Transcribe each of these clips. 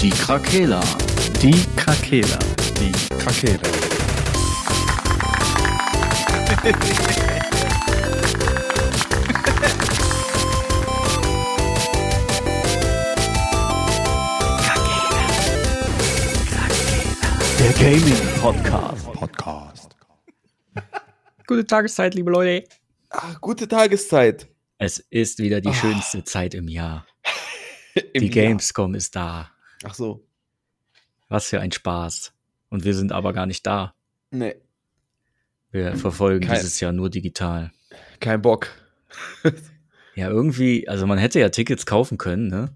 Die Krakela. Die Krakela. Die Krakela. Der Gaming Podcast. Podcast. Gute Tageszeit, liebe Leute. Ach, gute Tageszeit. Es ist wieder die schönste Zeit im Jahr. Im Die Jahr. Gamescom ist da. Ach so. Was für ein Spaß. Und wir sind aber gar nicht da. Nee, Wir verfolgen Kein- dieses Jahr nur digital. kein Bock. Ja, irgendwie, also man hätte ja Tickets kaufen können, ne?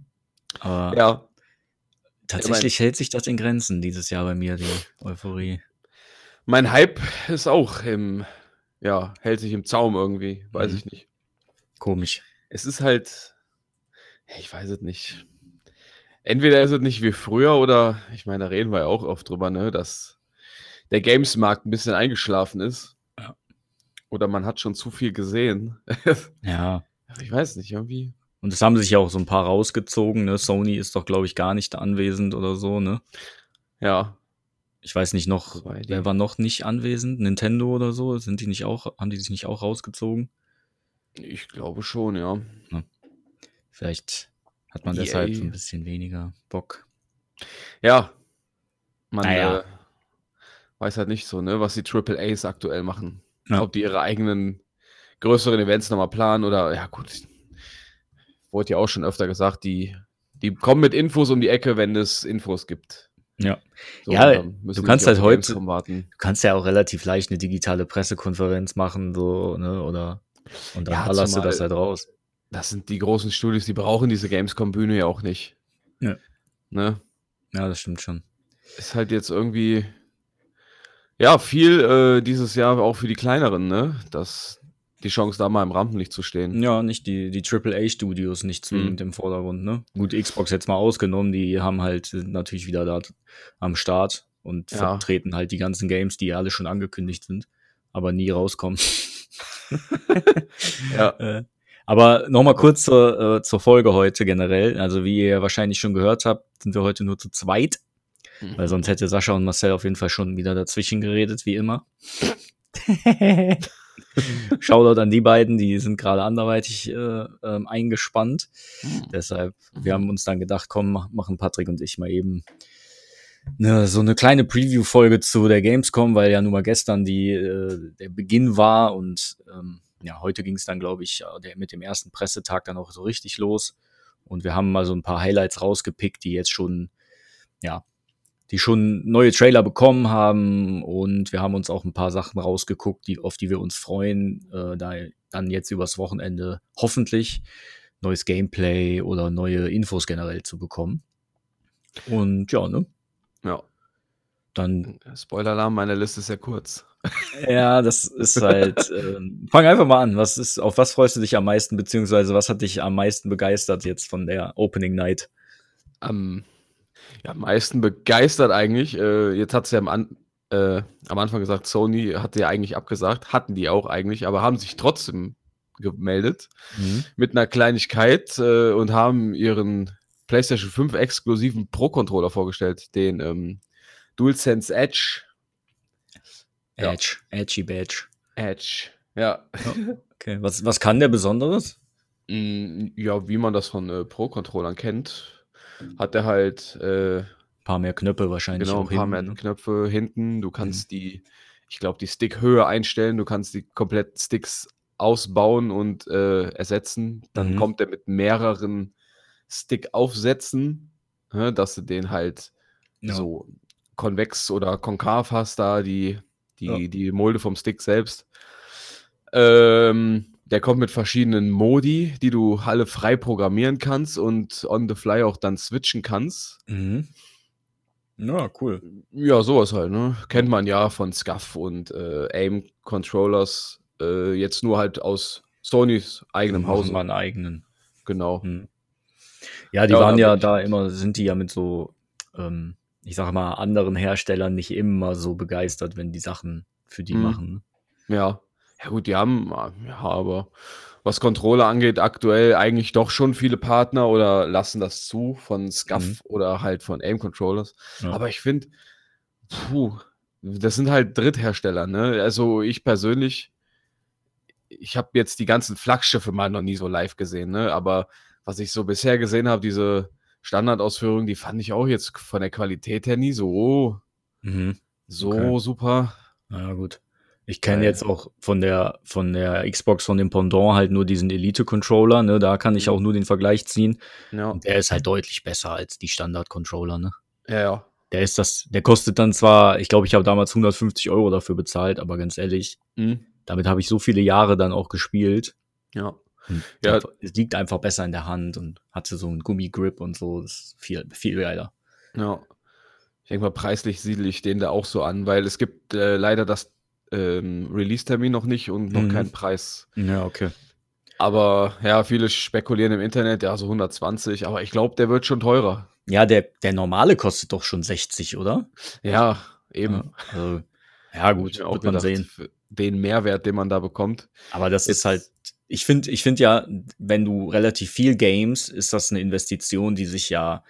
Aber Ja, tatsächlich hält sich das in Grenzen dieses Jahr bei mir, die Euphorie. mein Hype ist auch im, ja, hält sich im Zaum irgendwie. Weiß Mhm. ich nicht. Komisch. Es ist halt, ich weiß es nicht. Entweder ist es nicht wie früher oder, ich meine, da reden wir ja auch oft drüber, ne, dass der Games-Markt ein bisschen eingeschlafen ist. Ja. Oder man hat schon zu viel gesehen. Ja. ich weiß nicht, irgendwie. Und es haben sich ja auch so ein paar rausgezogen, ne? Sony ist doch, glaube ich, gar nicht anwesend oder so, ne? Ja, Ich weiß nicht noch, wer war noch nicht anwesend? Nintendo oder so? Sind die nicht auch, haben die sich nicht auch rausgezogen? ich glaube schon, ja. Vielleicht hat man deshalb so ein bisschen weniger Bock. Ja. Man Naja. äh, weiß halt nicht so, ne, was die Triple A's aktuell machen. Ja. Ob die ihre eigenen größeren Events nochmal planen oder, ja gut, wurde ja auch schon öfter gesagt, die, die kommen mit Infos um die Ecke, wenn es Infos gibt. Ja. So, Ja, du kannst halt heute- warten. Du kannst ja auch relativ leicht eine digitale Pressekonferenz machen, so, ne? Oder und dann Ja, ballerst du das halt raus. Das sind die großen Studios, die brauchen diese Gamescom-Bühne ja auch nicht. Ja. Ne? Ja, das stimmt schon. ist halt jetzt irgendwie ja viel äh, dieses Jahr auch für die kleineren, ne? Dass die Chance da mal im Rampenlicht zu stehen. Ja, nicht die, die AAA-Studios nicht zwingend Mhm. im Vordergrund, ne? Gut, Xbox jetzt mal ausgenommen, die haben halt, sind natürlich wieder da am Start und Ja. vertreten halt die ganzen Games, die ja alle schon angekündigt sind, aber nie rauskommen. Ja, Äh, aber nochmal kurz zur, äh, zur Folge heute generell. Also wie ihr wahrscheinlich schon gehört habt, sind wir heute nur zu zweit, Mhm. weil sonst hätte Sascha und Marcel auf jeden Fall schon wieder dazwischen geredet, wie immer. Shoutout an die beiden, die sind gerade anderweitig äh, ähm, eingespannt. Deshalb, wir haben uns dann gedacht, komm, mach- machen Patrick und ich mal eben ne, so eine kleine Preview-Folge zu der Gamescom, weil ja nun mal gestern die, äh, der Beginn war und ähm, ja, heute ging es dann, glaube ich, äh, mit dem ersten Pressetag dann auch so richtig los. Und wir haben mal so ein paar Highlights rausgepickt, die jetzt schon, ja, die schon neue Trailer bekommen haben und wir haben uns auch ein paar Sachen rausgeguckt, die, auf die wir uns freuen, äh, da dann jetzt übers Wochenende hoffentlich neues Gameplay oder neue Infos generell zu bekommen. Und ja, ne? ja. Dann, Spoiler-Alarm, meine Liste ist ja kurz. Ja, das ist halt. ähm, fang einfach mal an. Was ist, auf was freust du dich am meisten, beziehungsweise was hat dich am meisten begeistert jetzt von der Opening Night? Am, ja, am meisten begeistert eigentlich. Äh, jetzt hat es ja am, An äh, am Anfang gesagt, Sony hatte ja eigentlich abgesagt, hatten die auch eigentlich, aber haben sich trotzdem gemeldet mit einer Kleinigkeit äh, und haben ihren PlayStation 5 exklusiven Pro-Controller vorgestellt, den ähm, DualSense Edge. Ja. Edge, Edgy Badge. Edge. Ja. Okay, was, was kann der Besonderes? Mm, ja, wie man das von äh, Pro-Controllern kennt, hat er halt äh, Ein paar mehr Knöpfe wahrscheinlich. genau ein paar hinten, mehr ne? Knöpfe hinten. Du kannst die, ich glaube, die Stickhöhe einstellen. Du kannst die komplett Sticks ausbauen und äh, ersetzen. Dann Mhm. kommt er mit mehreren Stick-Aufsätzen, ne, dass du den halt Ja. so konvex oder konkav hast, da die, die, Ja. die Mulde vom Stick selbst. Ähm, der kommt mit verschiedenen Modi, die du alle frei programmieren kannst und on the fly auch dann switchen kannst. Mhm. Ja, cool. Ja, sowas halt, ne? Kennt man ja von SCUF und äh, AIM-Controllers, äh, jetzt nur halt aus Sonys eigenem Machen Hause. mal einen eigenen. Genau. Hm. Ja, die Ja, waren ja da immer, sind die ja mit so, ähm, ich sag mal, anderen Herstellern nicht immer so begeistert, wenn die Sachen für die Mhm. machen. ne? Ja. Ja gut, die haben, ja, aber was Controller angeht, aktuell eigentlich doch schon viele Partner oder lassen das zu von SCUF Mhm. oder halt von Aim Controllers. Ja. Aber ich finde, puh, das sind halt Dritthersteller, ne? Also ich persönlich, ich habe jetzt die ganzen Flaggschiffe mal noch nie so live gesehen, ne? Aber was ich so bisher gesehen habe, diese Standardausführungen, die fand ich auch jetzt von der Qualität her nie so, Mhm. so Okay. super. Na gut. Ich kenne Weil- jetzt auch von der, von der Xbox, von dem Pendant halt nur diesen Elite-Controller, ne? Da kann ich Mhm. auch nur den Vergleich ziehen. Ja, Und der ist halt deutlich besser als die Standard-Controller, ne? ja, ja. Der ist das, der kostet dann zwar, ich glaube, ich habe damals 150 Euro dafür bezahlt, aber ganz ehrlich, Mhm. damit habe ich so viele Jahre dann auch gespielt. Ja. Und Ja. einfach- es liegt einfach besser in der Hand und hatte so einen Gummigrip und so. Das ist viel, viel geiler. Ja. Ich denke mal, preislich siedle ich den da auch so an, weil es gibt äh, leider das ähm, Release-Termin noch nicht und noch Mhm. keinen Preis. Ja, okay. Aber ja, viele spekulieren im Internet, ja, so 120, aber ich glaube, der wird schon teurer. Ja, der, der normale kostet doch schon 60, oder? Ja, eben. Ja, also, ja gut, wird man gedacht, sehen. Den Mehrwert, den man da bekommt. Aber das Jetzt- ist halt, ich finde, ich finde ja, wenn du relativ viel games, ist das eine Investition, die sich ja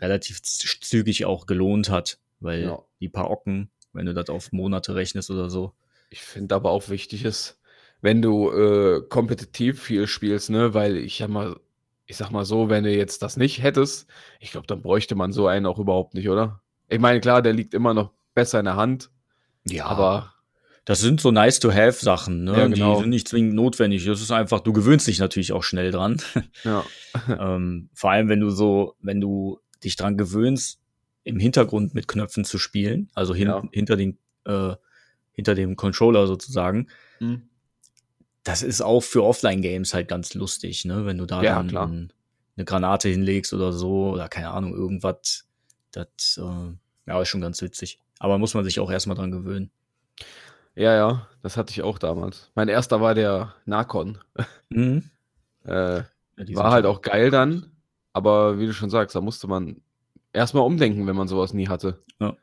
relativ z- zügig auch gelohnt hat, weil Ja. die paar Ocken, wenn du das auf Monate rechnest oder so. Ich finde aber auch wichtig ist, wenn du äh, kompetitiv viel spielst, ne, weil ich sag mal, ich sag mal so, wenn du jetzt das nicht hättest, ich glaube, dann bräuchte man so einen auch überhaupt nicht, oder? Ich meine, klar, der liegt immer noch besser in der Hand, Ja, aber das sind so nice to have Sachen, ne? Ja, genau. Die sind nicht zwingend notwendig. Das ist einfach, du gewöhnst dich natürlich auch schnell dran. ja, ähm, vor allem, wenn du so, wenn du dich dran gewöhnst, im Hintergrund mit Knöpfen zu spielen, also hin, Ja. hinter den, äh, hinter dem Controller sozusagen. Hm. Das ist auch für Offline-Games halt ganz lustig, ne? Wenn du da Ja, dann eine Granate hinlegst oder so, oder keine Ahnung, irgendwas. Das, äh, ja, ist schon ganz witzig. Aber muss man sich auch erstmal dran gewöhnen. Ja, ja, das hatte ich auch damals. Mein erster war der Narcon. Mhm. Äh, Ja, war halt auch geil dann, aber wie du schon sagst, da musste man erstmal umdenken, wenn man sowas nie hatte. Ja.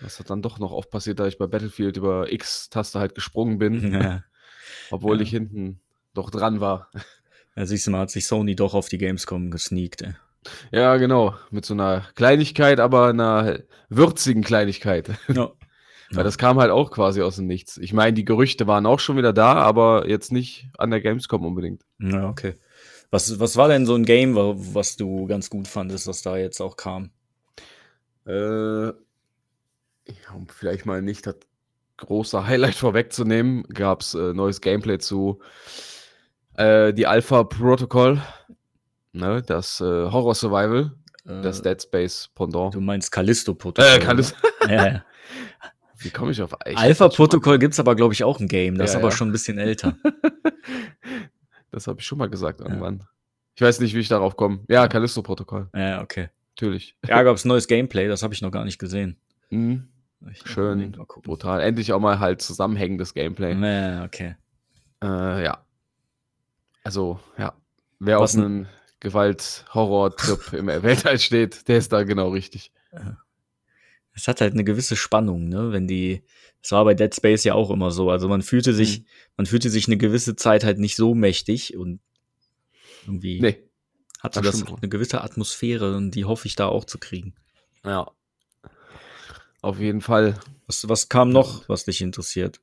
Das hat dann doch noch oft passiert, da ich bei Battlefield über X-Taste halt gesprungen bin, Ja. obwohl Ja. ich hinten doch dran war. Ja, siehst du mal, hat sich Sony doch auf die Gamescom gesneakt, ey. Ja, genau, mit so einer Kleinigkeit, aber einer würzigen Kleinigkeit. Ja. Weil das kam halt auch quasi aus dem Nichts. Ich meine, die Gerüchte waren auch schon wieder da, aber jetzt nicht an der Gamescom unbedingt. Ja, okay. Was, was war denn so ein Game, wa- was du ganz gut fandest, was da jetzt auch kam? Äh, ja, um vielleicht mal nicht das große Highlight vorwegzunehmen, gab es äh, neues Gameplay zu äh, die Alpha Protocol, ne, das äh, Horror Survival, das Äh, Dead Space Pendant. du meinst Callisto-Protokoll. Äh, kann es, oder? Ja, ja. wie komme ich auf Alpha-Protokoll gibt's aber, glaube ich, auch ein Game. Das Ja, ist aber ja. schon ein bisschen älter. Das habe ich schon mal gesagt irgendwann. Ich weiß nicht, wie ich darauf komme. Ja, Callisto Protokoll, ja, okay. natürlich. Ja, gab's neues Gameplay, das habe ich noch gar nicht gesehen. Mhm. Schön, brutal. Endlich auch mal halt zusammenhängendes Gameplay. Ja, okay. Äh, ja. Also, ja. Wer Was auf einen Gewalt-Horror-Trip im Weltall steht, der ist da genau richtig. Es hat halt eine gewisse Spannung, ne? Wenn die, das war bei Dead Space ja auch immer so. Also man fühlte sich, Mhm. man fühlte sich eine gewisse Zeit halt nicht so mächtig und irgendwie Nee. hatte das das stimmt. eine gewisse Atmosphäre und die hoffe ich da auch zu kriegen. Ja. Auf jeden Fall. Was, was kam noch, was dich interessiert?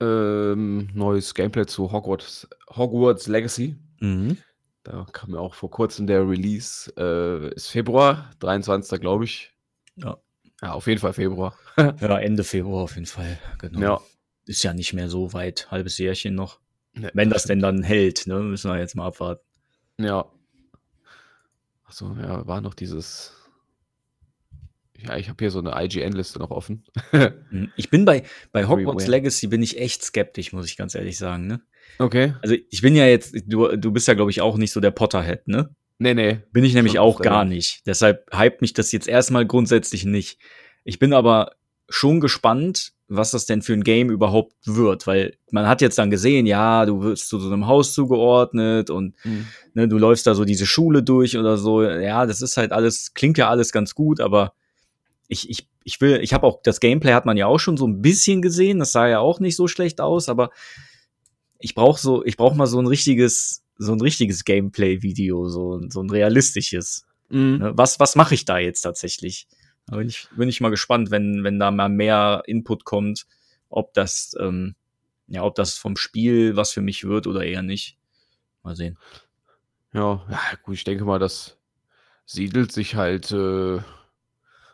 Ähm, neues Gameplay zu Hogwarts, Hogwarts Legacy. Mhm. Da kam ja auch vor kurzem der Release. Äh, ist Februar, 23. glaube ich. Ja. Ja, auf jeden Fall Februar. Ja, Ende Februar auf jeden Fall. Genau. Ja. Ist ja nicht mehr so weit, halbes Jährchen noch. Ne, Wenn das denn dann hält, ne? Müssen wir jetzt mal abwarten. Ja. Achso, ja, war noch dieses. Ja, ich habe hier so eine IGN-Liste noch offen. Mhm. Ich bin bei, bei Hogwarts. Legacy bin ich echt skeptisch, muss ich ganz ehrlich sagen, ne? okay. Also ich bin ja jetzt, du, du bist ja, glaube ich, auch nicht so der Potterhead, ne? Nee, nee. Bin ich nämlich auch gar ja. nicht. Deshalb hypt mich das jetzt erstmal grundsätzlich nicht. Ich bin aber schon gespannt, was das denn für ein Game überhaupt wird, weil man hat jetzt dann gesehen, ja, du wirst zu so einem Haus zugeordnet und Mhm. ne, du läufst da so diese Schule durch oder so. Ja, das ist halt alles, klingt ja alles ganz gut, aber ich, ich, ich will, ich habe auch, das Gameplay hat man ja auch schon so ein bisschen gesehen, das sah ja auch nicht so schlecht aus, aber ich brauche so, ich brauche mal so ein richtiges, so ein richtiges Gameplay-Video, so, so ein realistisches. Mhm. Ne? Was, was mache ich da jetzt tatsächlich? Da bin ich, bin ich mal gespannt, wenn, wenn da mal mehr Input kommt, ob das, ähm, ja, ob das vom Spiel was für mich wird oder eher nicht. Mal sehen. Ja, ja, gut, ich denke mal, das siedelt sich halt äh,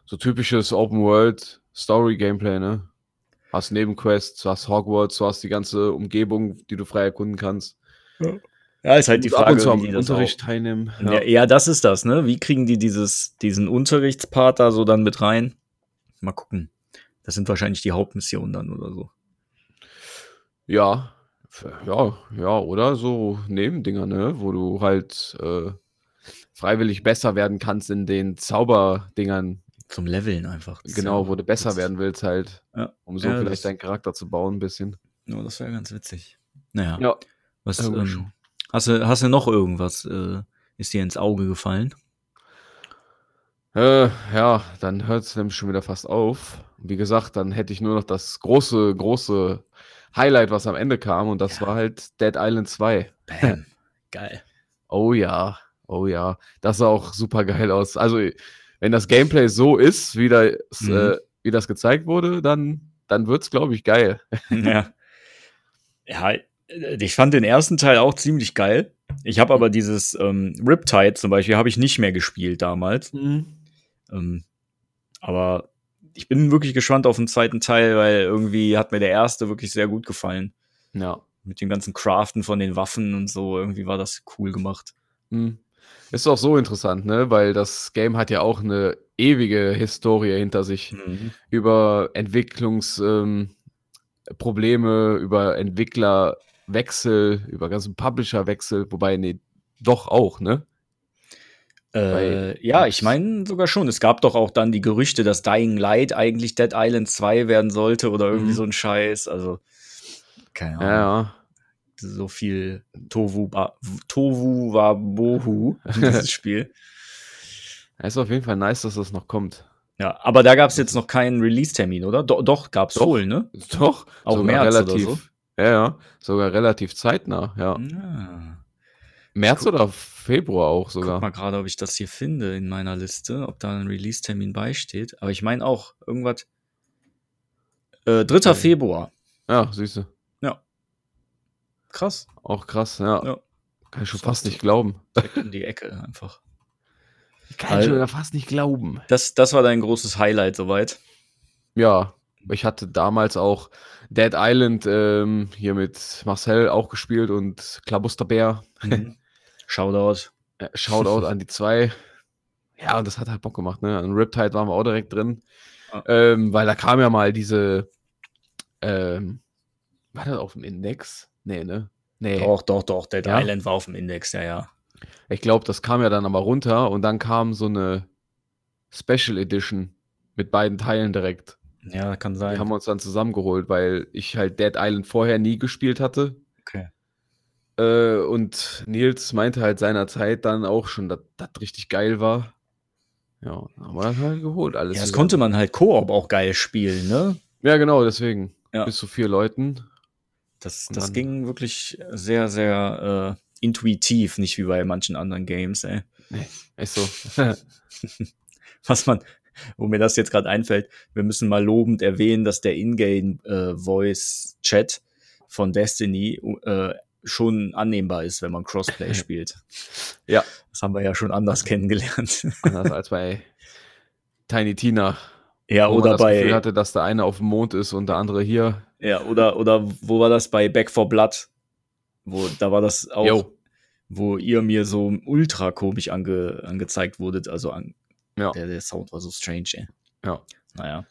so typisches Open World Story Gameplay, ne? Hast Nebenquests, hast Hogwarts, du hast die ganze Umgebung, die du frei erkunden kannst. Ja, ist halt die Und ab Frage, und zu am wie die das Unterricht teilnehmen. auch, ja. ja, das ist das, ne? Wie kriegen die dieses, diesen Unterrichtspart da so dann mit rein? Mal gucken. Das sind wahrscheinlich die Hauptmissionen dann oder so. Ja, ja, ja, oder so Nebendinger, ne? Wo du halt äh, freiwillig besser werden kannst in den Zauberdingern. Zum Leveln einfach. Das Genau, ja- wo du besser werden willst, halt. Ja. Um so Ja, vielleicht deinen Charakter zu bauen, ein bisschen. Ja, das wäre ganz witzig. Naja. Ja. Was, ähm, schon. Hast, du, hast du noch irgendwas? Äh, ist dir ins Auge gefallen? Äh, ja, dann hört es nämlich schon wieder fast auf. Wie gesagt, dann hätte ich nur noch das große, große Highlight, was am Ende kam, und das Ja. war halt Dead Island 2. Bam. Geil. Oh ja, oh ja. Das sah auch super geil aus. Also, wenn das Gameplay so ist, wie das, Mhm. äh, wie das gezeigt wurde, dann, dann wird es, glaube ich, geil. ja. Ja, ich fand den ersten Teil auch ziemlich geil. Ich habe aber dieses ähm, Riptide zum Beispiel habe ich nicht mehr gespielt damals. Ähm, aber ich bin wirklich gespannt auf den zweiten Teil, weil irgendwie hat mir der erste wirklich sehr gut gefallen. Ja. Mit dem ganzen Craften von den Waffen und so. Irgendwie war das cool gemacht. Hm. Ist auch so interessant, ne? Weil das Game hat ja auch eine ewige Historie hinter sich. über Entwicklungsprobleme, ähm, über Entwicklerwechsel, über ganzen Publisherwechsel, wobei, nee, doch auch, ne? Äh, ja, ich meine sogar schon. Es gab doch auch dann die Gerüchte, dass Dying Light eigentlich Dead Island 2 werden sollte oder irgendwie Mhm. so ein Scheiß. Also, keine Ahnung. Ja. So viel Tovu, ba, Tovu Wabohu in dieses Spiel. Ist auf jeden Fall nice, dass das noch kommt. Ja, aber da gab es jetzt noch keinen Release-Termin, oder? Do doch, gab es wohl, ne? Doch, Auch März oder relativ. so? Ja, ja, sogar relativ zeitnah, ja. Ja. März oder Februar auch Guck sogar. mal gerade, ob ich das hier finde in meiner Liste, ob da ein Release-Termin beisteht. Aber ich meine auch irgendwas. Äh, 3. Okay. Februar. Ja, siehst du. Krass. Auch krass, ja. Ja. Kann ich schon fast nicht glauben. Um die Ecke einfach. Kann ich schon fast nicht glauben. Das, das war dein großes Highlight soweit. Ja, ich hatte damals auch Dead Island ähm, hier mit Marcel auch gespielt und Klabusterbär. Mhm. Shoutout. Äh, Shoutout an die zwei. Ja, und das hat halt Bock gemacht, ne? An Riptide waren wir auch direkt drin. Ah. Ähm, weil da kam ja mal diese, ähm, war das auf dem Index? Nee, ne? Nee. Doch, doch, doch. Dead Ja? Island war auf dem Index, ja, ja. Ich glaube, das kam ja dann aber runter und dann kam so eine Special Edition mit beiden Teilen direkt. Ja, kann Die sein. haben wir uns dann zusammengeholt, weil ich halt Dead Island vorher nie gespielt hatte. Okay. Äh, und Nils meinte halt seinerzeit dann auch schon, dass das richtig geil war. Ja, dann haben wir das halt geholt. Alles Ja, das zusammen. konnte man halt Koop auch geil spielen, ne? Ja, genau, deswegen. Ja. Bis zu vier Leuten. Das, Und das dann- ging wirklich sehr, sehr äh, intuitiv, nicht wie bei manchen anderen Games, ey. Echt so. Was man, wo mir das jetzt gerade einfällt, wir müssen mal lobend erwähnen, dass der Ingame-Voice-Chat von Destiny äh, schon annehmbar ist, wenn man Crossplay spielt. Ja. Das haben wir ja schon anders kennengelernt. Anders als bei Tiny Tina. ja, oder das Gefühl bei, hatte, dass der eine auf dem Mond ist und der andere hier. ja, oder, oder wo war das bei Back for Blood? Wo, da war das auch, Jo. wo ihr mir so ultra komisch ange, angezeigt wurdet. Also an, Ja. der, der Sound war so strange, ey. Ja. Naja.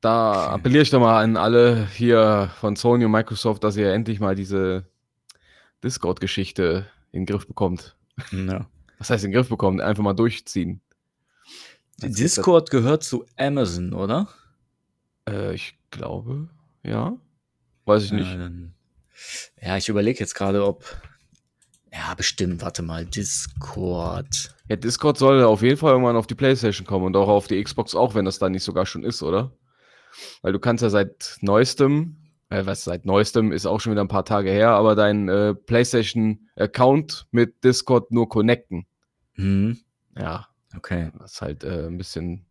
Da Okay. appelliere ich doch mal an alle hier von Sony und Microsoft, dass ihr endlich mal diese Discord-Geschichte in den Griff bekommt. Ja. Was heißt in den Griff bekommt? Einfach mal durchziehen. Als Discord gehört zu Amazon, oder? Äh, ich glaube, ja. Weiß ich nicht. Ja, dann, ja ich überlege jetzt gerade, ob. Ja, bestimmt, warte mal, Discord. Ja, Discord soll auf jeden Fall irgendwann auf die Playstation kommen und auch auf die Xbox auch, wenn das dann nicht sogar schon ist, oder? Weil du kannst ja seit neuestem äh, was seit neuestem ist auch schon wieder ein paar Tage her, aber dein äh, PlayStation-Account mit Discord nur connecten. Mhm. Ja, Okay. das ist halt äh, ein bisschen.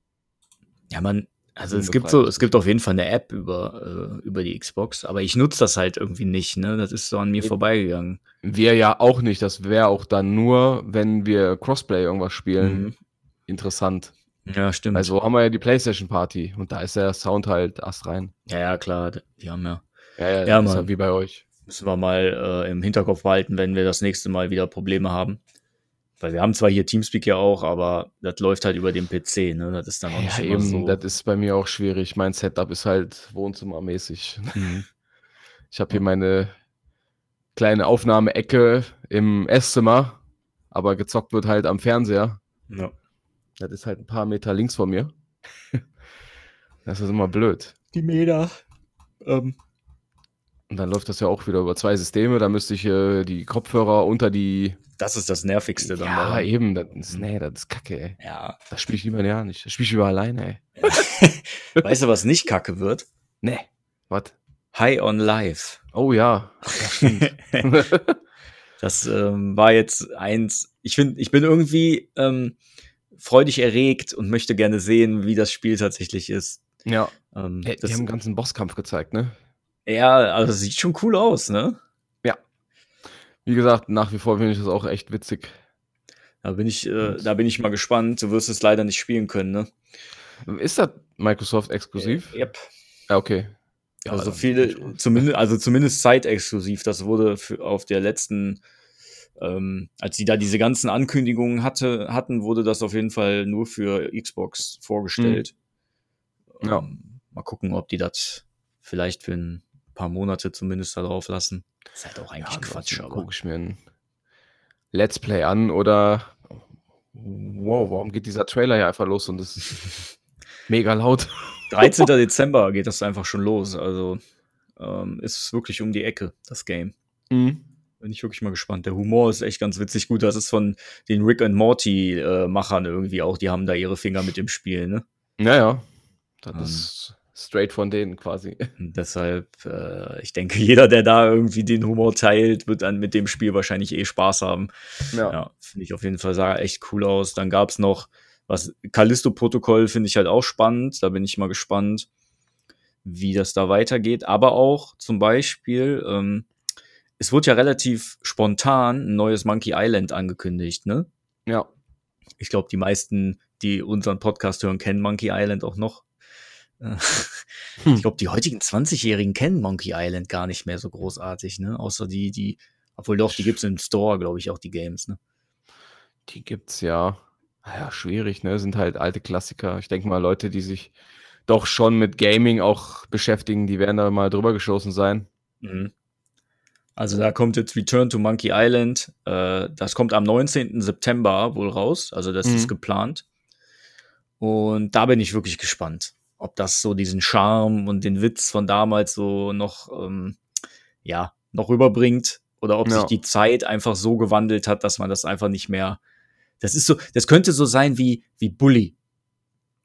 Ja, man, also es gibt so, es gibt auf jeden Fall eine App über, äh, über die Xbox, aber ich nutze das halt irgendwie nicht, ne? Das ist so an mir Eben. vorbeigegangen. Wir ja auch nicht. Das wäre auch dann nur, wenn wir Crossplay irgendwas spielen, Mhm. interessant. Ja, stimmt. Weil so haben wir ja die PlayStation Party und da ist der Sound halt erst rein. ja, ja, klar, die haben ja. Ja, ja, Ja, Mann. ja wie bei euch. Müssen wir mal äh, im Hinterkopf behalten, wenn wir das nächste Mal wieder Probleme haben. Weil wir haben zwar hier Teamspeak ja auch, aber das läuft halt über den PC, ne? Das ist dann auch nicht Ja, immer eben, so. das ist bei mir auch schwierig. Mein Setup ist halt wohnzimmermäßig. Mhm. Ich habe hier meine kleine Aufnahmeecke im Esszimmer, aber gezockt wird halt am Fernseher. Ja. Das ist halt ein paar Meter links von mir. Das ist immer blöd. Die Meter. Ähm, Und dann läuft das ja auch wieder über zwei Systeme. Da müsste ich äh, die Kopfhörer unter die. Das ist das Nervigste dann. Ja, daran. eben. Das ist, nee, das ist kacke, ey. ja. Das spiele ich lieber ja nicht. Das spiele ich lieber alleine, ey. Weißt du, was nicht kacke wird? Nee. Was? High on Life. Oh ja. Das ähm, war jetzt eins. Ich finde, ich bin irgendwie ähm, freudig erregt und möchte gerne sehen, wie das Spiel tatsächlich ist. ja. Ähm, Ey, die haben einen ganzen Bosskampf gezeigt, ne? ja, also es sieht schon cool aus, ne? Wie gesagt, nach wie vor finde ich das auch echt witzig. Da bin ich, äh, da bin ich mal gespannt. Du wirst es leider nicht spielen können, ne? Ist das Microsoft exklusiv? Äh, yep. Ja, okay. Ja, also viele, zumindest, also zumindest zeitexklusiv. Das wurde für, auf der letzten, ähm, als sie da diese ganzen Ankündigungen hatte, hatten, wurde das auf jeden Fall nur für Xbox vorgestellt. Mhm. Ja. Ähm, mal gucken, ob die das vielleicht für ein paar Monate zumindest da drauf lassen. Ist halt auch eigentlich Ja, Quatsch, aber. gucke ich mir ein Let's Play an oder wow, warum geht dieser Trailer ja einfach los und das ist mega laut. 13. Dezember geht das einfach schon los. Also ähm, ist wirklich um die Ecke, das Game. Mhm. Bin ich wirklich mal gespannt. Der Humor ist echt ganz witzig. Gut, das ist von den Rick and Morty äh, Machern irgendwie auch. Die haben da ihre Finger mit dem Spiel, ne? Naja, das Ähm. ist straight von denen quasi. Deshalb, äh, ich denke, jeder, der da irgendwie den Humor teilt, wird dann mit dem Spiel wahrscheinlich eh Spaß haben. Ja, finde ich auf jeden Fall sah echt cool aus. Dann gab's noch was Callisto-Protokoll finde ich halt auch spannend. Da bin ich mal gespannt, wie das da weitergeht. Aber auch zum Beispiel, ähm, es wurde ja relativ spontan ein neues Monkey Island angekündigt, ne? ja. Ich glaube, die meisten, die unseren Podcast hören, kennen Monkey Island auch noch. Äh, Hm. Ich glaube, die heutigen 20-Jährigen kennen Monkey Island gar nicht mehr so großartig, ne? Außer die, die, obwohl doch, die gibt's im Store, glaube ich, auch die Games, ne? Die gibt's ja. Ah Ja, schwierig, ne? Sind halt alte Klassiker. Ich denke mal, Leute, die sich doch schon mit Gaming auch beschäftigen, die werden da mal drüber geschossen sein. Mhm. Also da kommt jetzt Return to Monkey Island. Äh, das kommt am 19. September wohl raus. Also das Mhm. ist geplant. Und da bin ich wirklich gespannt, ob das so diesen Charme und den Witz von damals so noch, ähm, ja, noch rüberbringt. Oder ob Ja. sich die Zeit einfach so gewandelt hat, dass man das einfach nicht mehr. Das ist so, das könnte so sein wie, wie Bully.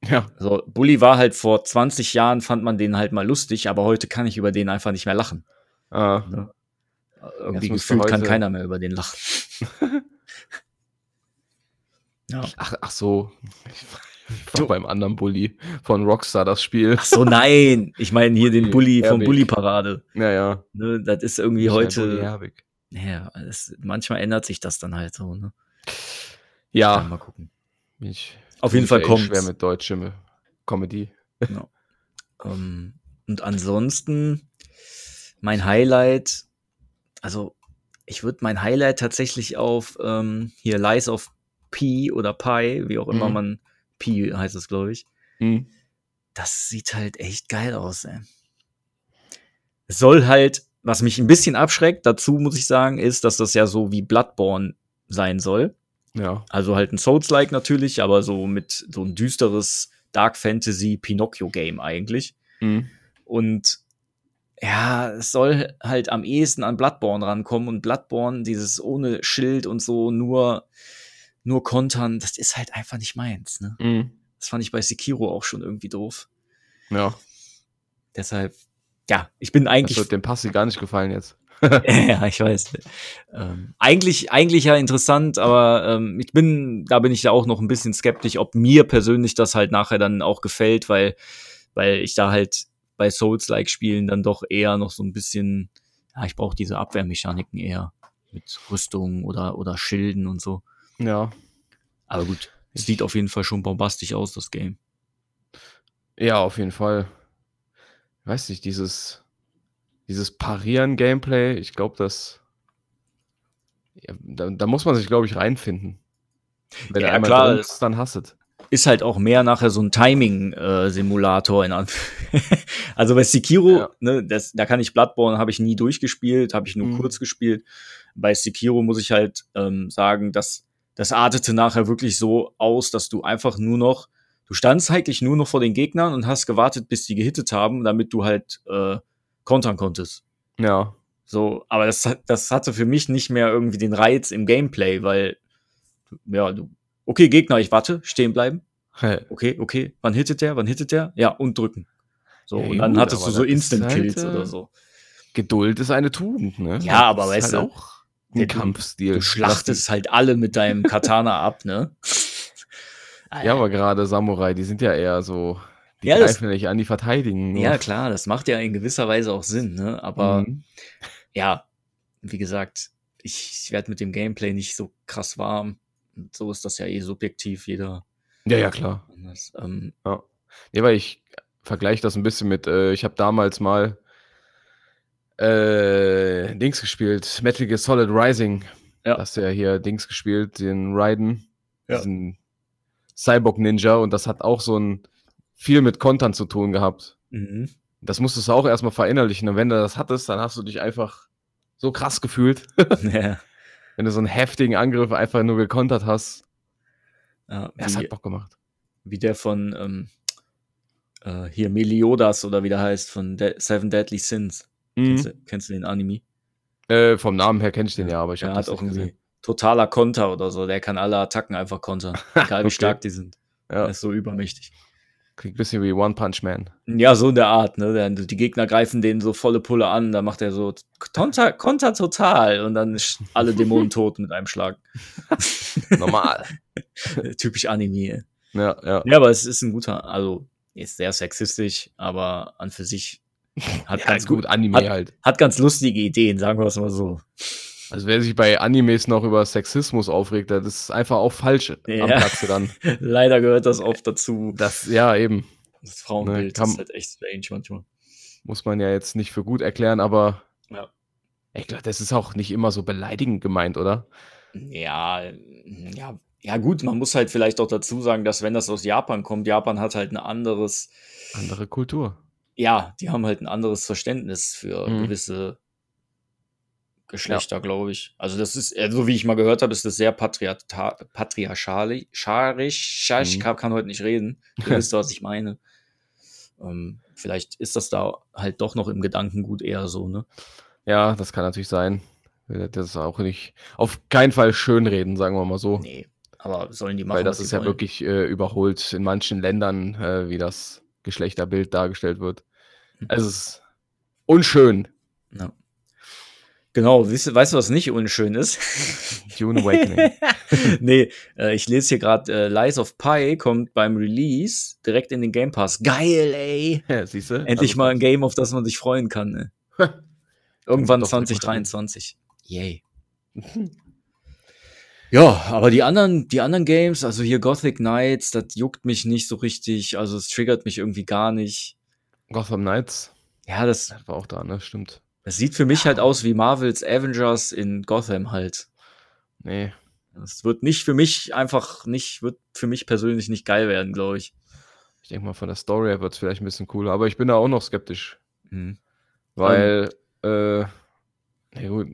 Ja. Also Bully war halt vor 20 Jahren, fand man den halt mal lustig, aber heute kann ich über den einfach nicht mehr lachen. Ah, Ne? Irgendwie gefühlt kann keiner mehr über den lachen. ja. ach, ach so. Ich war beim anderen Bully von Rockstar das Spiel. Ach so, nein. Ich meine hier den Bully vom Herbig. Bully-Parade. Naja. Ne, das ist irgendwie Bully heute. Ja, es, manchmal ändert sich das dann halt so. Ne? Ja, Ja, mal gucken. ich Auf jeden Fall mich echt kommt's. schwer mit deutschem Comedy. Ähm, und ansonsten mein Highlight, also ich würde mein Highlight tatsächlich auf ähm, hier Lies of P oder Pi, wie auch immer Mhm. man Pi heißt es, glaube ich. Hm. Das sieht halt echt geil aus, ey. Es soll halt, was mich ein bisschen abschreckt, dazu muss ich sagen, ist, dass das ja so wie Bloodborne sein soll. Ja. Also halt ein Souls-like natürlich, aber so mit so ein düsteres Dark Fantasy Pinocchio-Game eigentlich. Hm. Und ja, es soll halt am ehesten an Bloodborne rankommen und Bloodborne, dieses ohne Schild und so, nur, nur kontern, das ist halt einfach nicht meins, ne? Hm. Das fand ich bei Sekiro auch schon irgendwie doof. Ja. Deshalb, ja, ich bin eigentlich. Das wird dem Passi gar nicht gefallen jetzt. ja, ich weiß. Ähm, eigentlich, eigentlich ja interessant, aber ähm, ich bin, da bin ich ja auch noch ein bisschen skeptisch, ob mir persönlich das halt nachher dann auch gefällt, weil, weil ich da halt bei Souls-like-Spielen dann doch eher noch so ein bisschen, ja, ich brauche diese Abwehrmechaniken eher mit Rüstung oder, oder Schilden und so. Ja. Aber gut, es sieht auf jeden Fall schon bombastisch aus, das Game. Ja, auf jeden Fall. weiß nicht, dieses, dieses Parieren-Gameplay, ich glaube, das. Ja, da, da, muss man sich, glaube ich, reinfinden. Wenn ja, er einmal klar, ist, dann hasset. Ist halt auch mehr nachher so ein Timing-Simulator in Also bei Sekiro, ja. ne, das, da kann ich Bloodborne, habe ich nie durchgespielt, habe ich nur mhm. kurz gespielt. Bei Sekiro muss ich halt ähm, sagen, dass das artete nachher wirklich so aus, dass du einfach nur noch, du standst eigentlich nur noch vor den Gegnern und hast gewartet, bis die gehittet haben, damit du halt äh, kontern konntest. Ja. So, aber das, das hatte für mich nicht mehr irgendwie den Reiz im Gameplay, weil, ja, du, okay, Gegner, ich warte, stehen bleiben. Hey. Okay, okay, wann hittet der, wann hittet der? Ja, und drücken. So, ja, und dann gut, hattest du so Instant-Kills halt, oder so. Geduld ist eine Tugend, ne? Ja, aber weißt halt du, auch ein Kampfstil. Du schlachtest halt alle mit deinem Katana ab, ne? ja, aber gerade Samurai, die sind ja eher so, die ja, greifen das, nicht an, die verteidigen. Nur. Ja, klar, das macht ja in gewisser Weise auch Sinn, ne? Aber mhm. ja, wie gesagt, ich, ich werde mit dem Gameplay nicht so krass warm. Und so ist das ja eh subjektiv, jeder. Ja, ja, klar. Ähm, ja. Nee, weil ich vergleiche das ein bisschen mit, äh, ich habe damals mal äh, Dings gespielt, Metal Gear Solid Rising. Ja. Hast du ja hier Dings gespielt, den Raiden, ja. diesen Cyborg Ninja und das hat auch so ein viel mit Kontern zu tun gehabt. Mhm. Das musstest du auch erstmal verinnerlichen und wenn du das hattest, dann hast du dich einfach so krass gefühlt. ja. Wenn du so einen heftigen Angriff einfach nur gekontert hast. Ja, wie, das hat Bock gemacht. Wie der von ähm, äh, hier Meliodas oder wie der heißt, von De Seven Deadly Sins. Mhm. Kennst, du, kennst, du, den Anime? Äh, vom Namen her kenne ich den ja, aber ich habe hat auch irgendwie gesehen. totaler Konter oder so. Der kann alle Attacken einfach kontern, egal wie okay. stark die sind. Ja. Er ist so übermächtig. Klingt ein bisschen wie One Punch Man. Ja, so in der Art, ne? Die Gegner greifen den so volle Pulle an, da macht er so Konter, Konter total und dann ist alle Dämonen tot mit einem Schlag. Normal. Typisch Anime. Ja, ja. Ja, aber es ist ein guter, also ist sehr sexistisch, aber an für sich hat ja, ganz gut, Anime hat, halt. Hat ganz lustige Ideen, sagen wir es mal so. Also wer sich bei Animes noch über Sexismus aufregt, das ist einfach auch falsch ja. am Platze dann. Leider gehört das oft dazu. Das, ja, eben. Das Frauenbild ne, ist halt echt strange manchmal. Muss man ja jetzt nicht für gut erklären, aber ja. ich glaube, das ist auch nicht immer so beleidigend gemeint, oder? Ja, ja, ja gut, man muss halt vielleicht auch dazu sagen, dass wenn das aus Japan kommt, Japan hat halt ein anderes andere Kultur ja, die haben halt ein anderes Verständnis für mhm. gewisse Geschlechter, ja. glaube ich. Also das ist, so wie ich mal gehört habe, ist das sehr patriarchalisch. Ich mhm. kann, kann, heute nicht reden. Ihr wisst, was ich meine. Ähm, vielleicht ist das da halt doch noch im Gedankengut eher so, ne? Ja, das kann natürlich sein. Das ist auch nicht, auf keinen Fall schönreden, sagen wir mal so. Nee, aber sollen die machen. Weil das ist ja wirklich äh, überholt in manchen Ländern, äh, wie das Geschlechterbild dargestellt wird. Mhm. Also es ist unschön. Ja. Genau, weißt, du, was nicht unschön ist? Dune Awakening. nee, äh, ich lese hier gerade, äh, Lies of Pi kommt beim Release direkt in den Game Pass. Geil, ey! Ja, siehst du? Endlich also, mal ein Game, auf das man sich freuen kann. Ne? Irgendwann 2023. Yay. Ja, aber die anderen, die anderen Games, also hier Gothic Knights, das juckt mich nicht so richtig. Also es triggert mich irgendwie gar nicht. Gotham Knights? Ja, das, das war auch da, ne? Stimmt. Das sieht für mich halt aus wie Marvels Avengers in Gotham halt. Nee. Das wird nicht für mich einfach nicht, wird für mich persönlich nicht geil werden, glaube ich. Ich denke mal, von der Story her wird es vielleicht ein bisschen cooler, aber ich bin da auch noch skeptisch. Mhm. Weil, um, äh, na gut,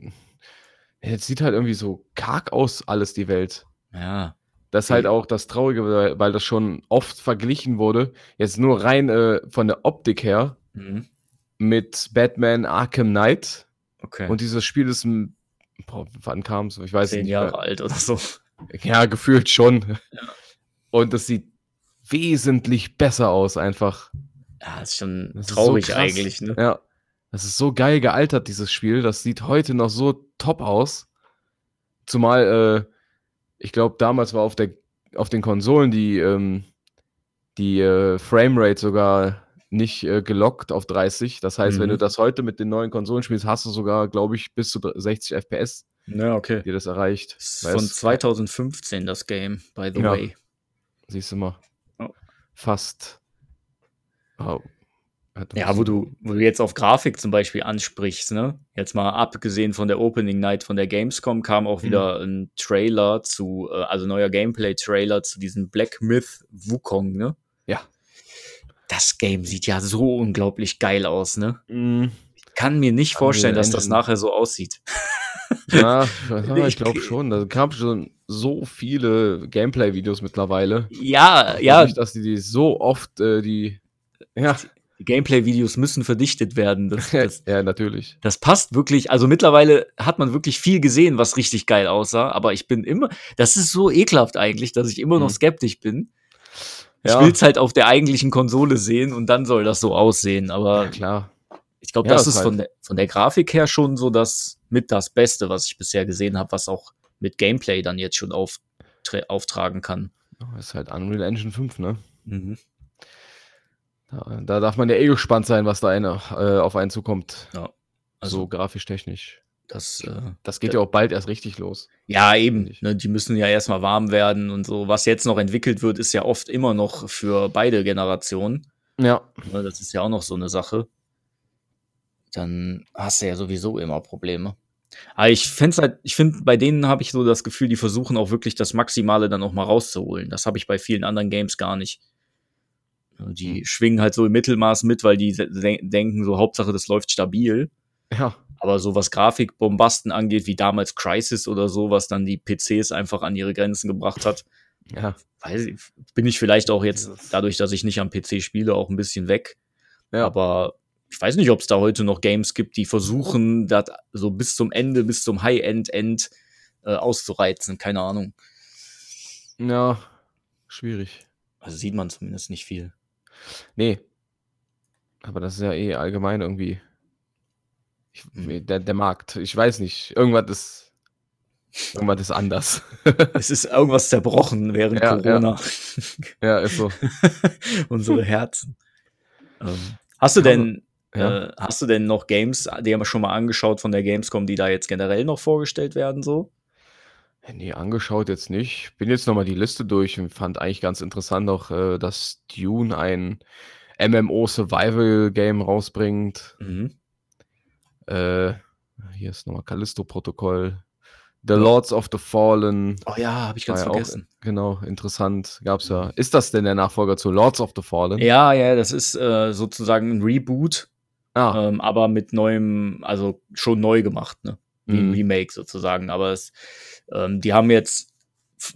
Jetzt sieht halt irgendwie so karg aus, alles die Welt. Ja. Das ist halt auch das Traurige, weil das schon oft verglichen wurde. Jetzt nur rein äh, von der Optik her mhm. mit Batman Arkham Knight. Okay. Und dieses Spiel ist ein. Boah, wann kam es? Ich weiß Zehn nicht. Jahre mehr. alt oder so. Ja, gefühlt schon. Ja. Und das sieht wesentlich besser aus, einfach. Ja, ist schon das traurig ist so eigentlich, ne? Ja. Das ist so geil gealtert, dieses Spiel. Das sieht heute noch so top aus. Zumal, äh, ich glaube, damals war auf, der, auf den Konsolen die, ähm, die äh, Framerate sogar nicht äh, gelockt auf 30. Das heißt, mhm. wenn du mhm. das heute mit den neuen Konsolen spielst, hast du sogar, glaube ich, bis zu 60 FPS. Ja, okay. Die das erreicht. Das ist von 2015 das Game, by the ja. way. Siehst du mal. Oh. Fast. Oh. Ja, wo du, wo du jetzt auf Grafik zum Beispiel ansprichst, ne? Jetzt mal abgesehen von der Opening Night von der Gamescom kam auch wieder mhm. ein Trailer zu, äh, also neuer Gameplay-Trailer zu diesem Black Myth Wukong, ne? Ja. Das Game sieht ja so unglaublich geil aus, ne? Mhm. Ich kann mir nicht vorstellen, dass das nachher so aussieht. Ja, ich glaube schon. Da gab schon so viele Gameplay-Videos mittlerweile. Ja, ja. Nicht, dass die, die so oft äh, die. Ja. Die Gameplay-Videos müssen verdichtet werden. Das, das, ja, natürlich. Das passt wirklich. Also mittlerweile hat man wirklich viel gesehen, was richtig geil aussah. Aber ich bin immer, das ist so ekelhaft eigentlich, dass ich immer noch mhm. skeptisch bin. Ich ja. will es halt auf der eigentlichen Konsole sehen und dann soll das so aussehen. Aber ja, klar. Ich glaube, ja, das, das, ist halt. von, der, von der Grafik her schon so das mit das Beste, was ich bisher gesehen habe, was auch mit Gameplay dann jetzt schon auf, auftragen kann. Das ist halt Unreal Engine 5, ne? Mhm. Da, da, darf man ja eh gespannt sein, was da eine, äh, auf einen zukommt. Ja. Also so grafisch, technisch. Das, äh, das geht ja auch bald erst richtig los. Ja, eben. Ne, die müssen ja erstmal warm werden und so. Was jetzt noch entwickelt wird, ist ja oft immer noch für beide Generationen. Ja. Ne, das ist ja auch noch so eine Sache. Dann hast du ja sowieso immer Probleme. Aber ich finde halt, ich finde, bei denen habe ich so das Gefühl, die versuchen auch wirklich das Maximale dann auch mal rauszuholen. Das habe ich bei vielen anderen Games gar nicht. Die hm. schwingen halt so im Mittelmaß mit, weil die denken so, Hauptsache, das läuft stabil. Ja. Aber so was Grafikbombasten angeht, wie damals Crisis oder so, was dann die PCs einfach an ihre Grenzen gebracht hat, ja. weiß ich, bin ich vielleicht auch jetzt, dadurch, dass ich nicht am PC spiele, auch ein bisschen weg. Ja. Aber ich weiß nicht, ob es da heute noch Games gibt, die versuchen, das so bis zum Ende, bis zum High-End-End äh, auszureizen. Keine Ahnung. Ja, schwierig. Also sieht man zumindest nicht viel. Nee. Aber das ist ja eh allgemein irgendwie. Ich, hm. der, der Markt. Ich weiß nicht. Irgendwas ist. Irgendwas ist anders. es ist irgendwas zerbrochen während ja, Corona. Ja. ja, ist so. Unsere Herzen. Ähm, hast du denn ja. Äh, hast du denn noch Games, die haben wir schon mal angeschaut von der Gamescom, die da jetzt generell noch vorgestellt werden, so? Nee, angeschaut jetzt nicht. Bin jetzt nochmal die Liste durch und fand eigentlich ganz interessant auch, äh, dass Dune ein MMO-Survival-Game rausbringt. Mhm. Äh, hier ist nochmal Callisto-Protokoll. The Lords of the Fallen. Oh ja, habe ich ganz vergessen. Auch, genau, interessant. Gab's ja. Ist das denn der Nachfolger zu Lords of the Fallen? Ja, ja, das ist äh, sozusagen ein Reboot Ah. Ähm, aber mit neuem, also schon neu gemacht, ne? Wie mhm. ein Remake sozusagen. Aber es, ähm, die haben jetzt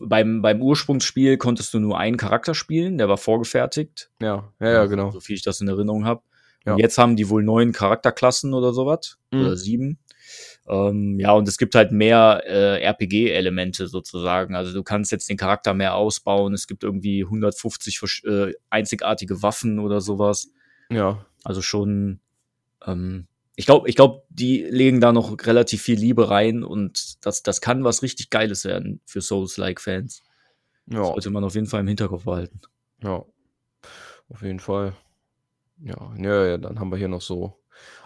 beim, beim Ursprungsspiel konntest du nur einen Charakter spielen, der war vorgefertigt. Ja, ja, ja, genau. So viel ich das in Erinnerung habe. Ja. Jetzt haben die wohl neun Charakterklassen oder sowas. Mhm. Oder sieben. Ähm, ja, und es gibt halt mehr äh, RPG-Elemente sozusagen. Also du kannst jetzt den Charakter mehr ausbauen. Es gibt irgendwie 150 äh, einzigartige Waffen oder sowas. Ja. Also schon ähm, ich glaube, ich glaube, die legen da noch relativ viel Liebe rein und das, das kann was richtig Geiles werden für Souls-like-Fans. Ja. Das sollte man auf jeden Fall im Hinterkopf behalten. Ja, auf jeden Fall. Ja, ja, ja, dann haben wir hier noch so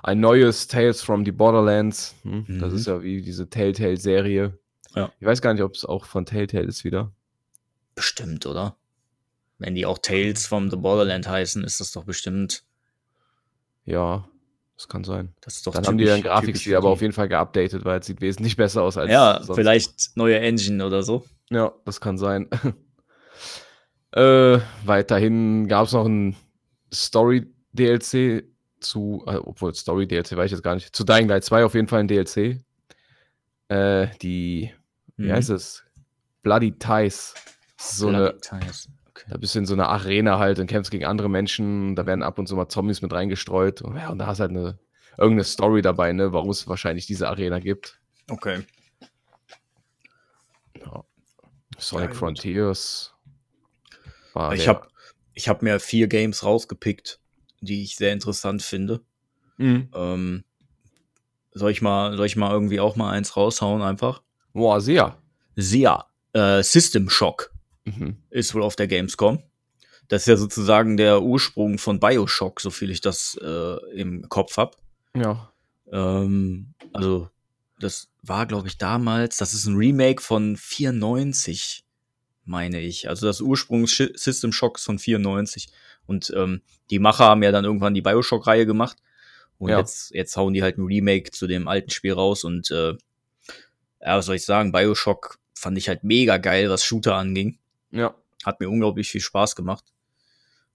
ein neues Tales from the Borderlands. Hm? Mhm. Das ist ja wie diese Telltale-Serie. Ja. Ich weiß gar nicht, ob es auch von Telltale ist wieder. Bestimmt, oder? Wenn die auch Tales from the Borderland heißen, ist das doch bestimmt. Ja, das kann sein. Das ist doch dann typisch, haben die dann Grafikstil aber auf jeden Fall geupdatet, weil es sieht wesentlich besser aus als Ja, sonst. vielleicht neue Engine oder so. Ja, das kann sein. äh, weiterhin gab es noch ein Story-DLC zu, äh, obwohl Story-DLC weiß ich jetzt gar nicht, zu Dying Light 2 auf jeden Fall ein DLC. Äh, die, wie mhm. heißt es? Bloody Ties. So Bloody eine, Ties. Okay. Da bist du in so einer Arena halt und kämpfst gegen andere Menschen. Da werden ab und zu mal Zombies mit reingestreut. Und, ja, und da hast du halt eine, irgendeine Story dabei, ne, warum es wahrscheinlich diese Arena gibt. Okay. Ja. Sonic ja, Frontiers. War ich habe ich hab mir vier Games rausgepickt, die ich sehr interessant finde. Mhm. Ähm, soll ich mal, soll ich mal irgendwie auch mal eins raushauen einfach? Boah, sehr. SEA, äh, System Shock Mhm. ist wohl auf der Gamescom. Das ist ja sozusagen der Ursprung von Bioshock, so viel ich das äh, im Kopf hab. Ja. Ähm, also, das war, glaube ich, damals, das ist ein Remake von 94, meine ich. Also das Ursprungs-System Shock ist von 94. Und ähm, die Macher haben ja dann irgendwann die Bioshock-Reihe gemacht. Und Ja. jetzt, jetzt hauen die halt ein Remake zu dem alten Spiel raus. Und äh, ja, was soll ich sagen, Bioshock fand ich halt mega geil, was Shooter anging. Ja. Hat mir unglaublich viel Spaß gemacht.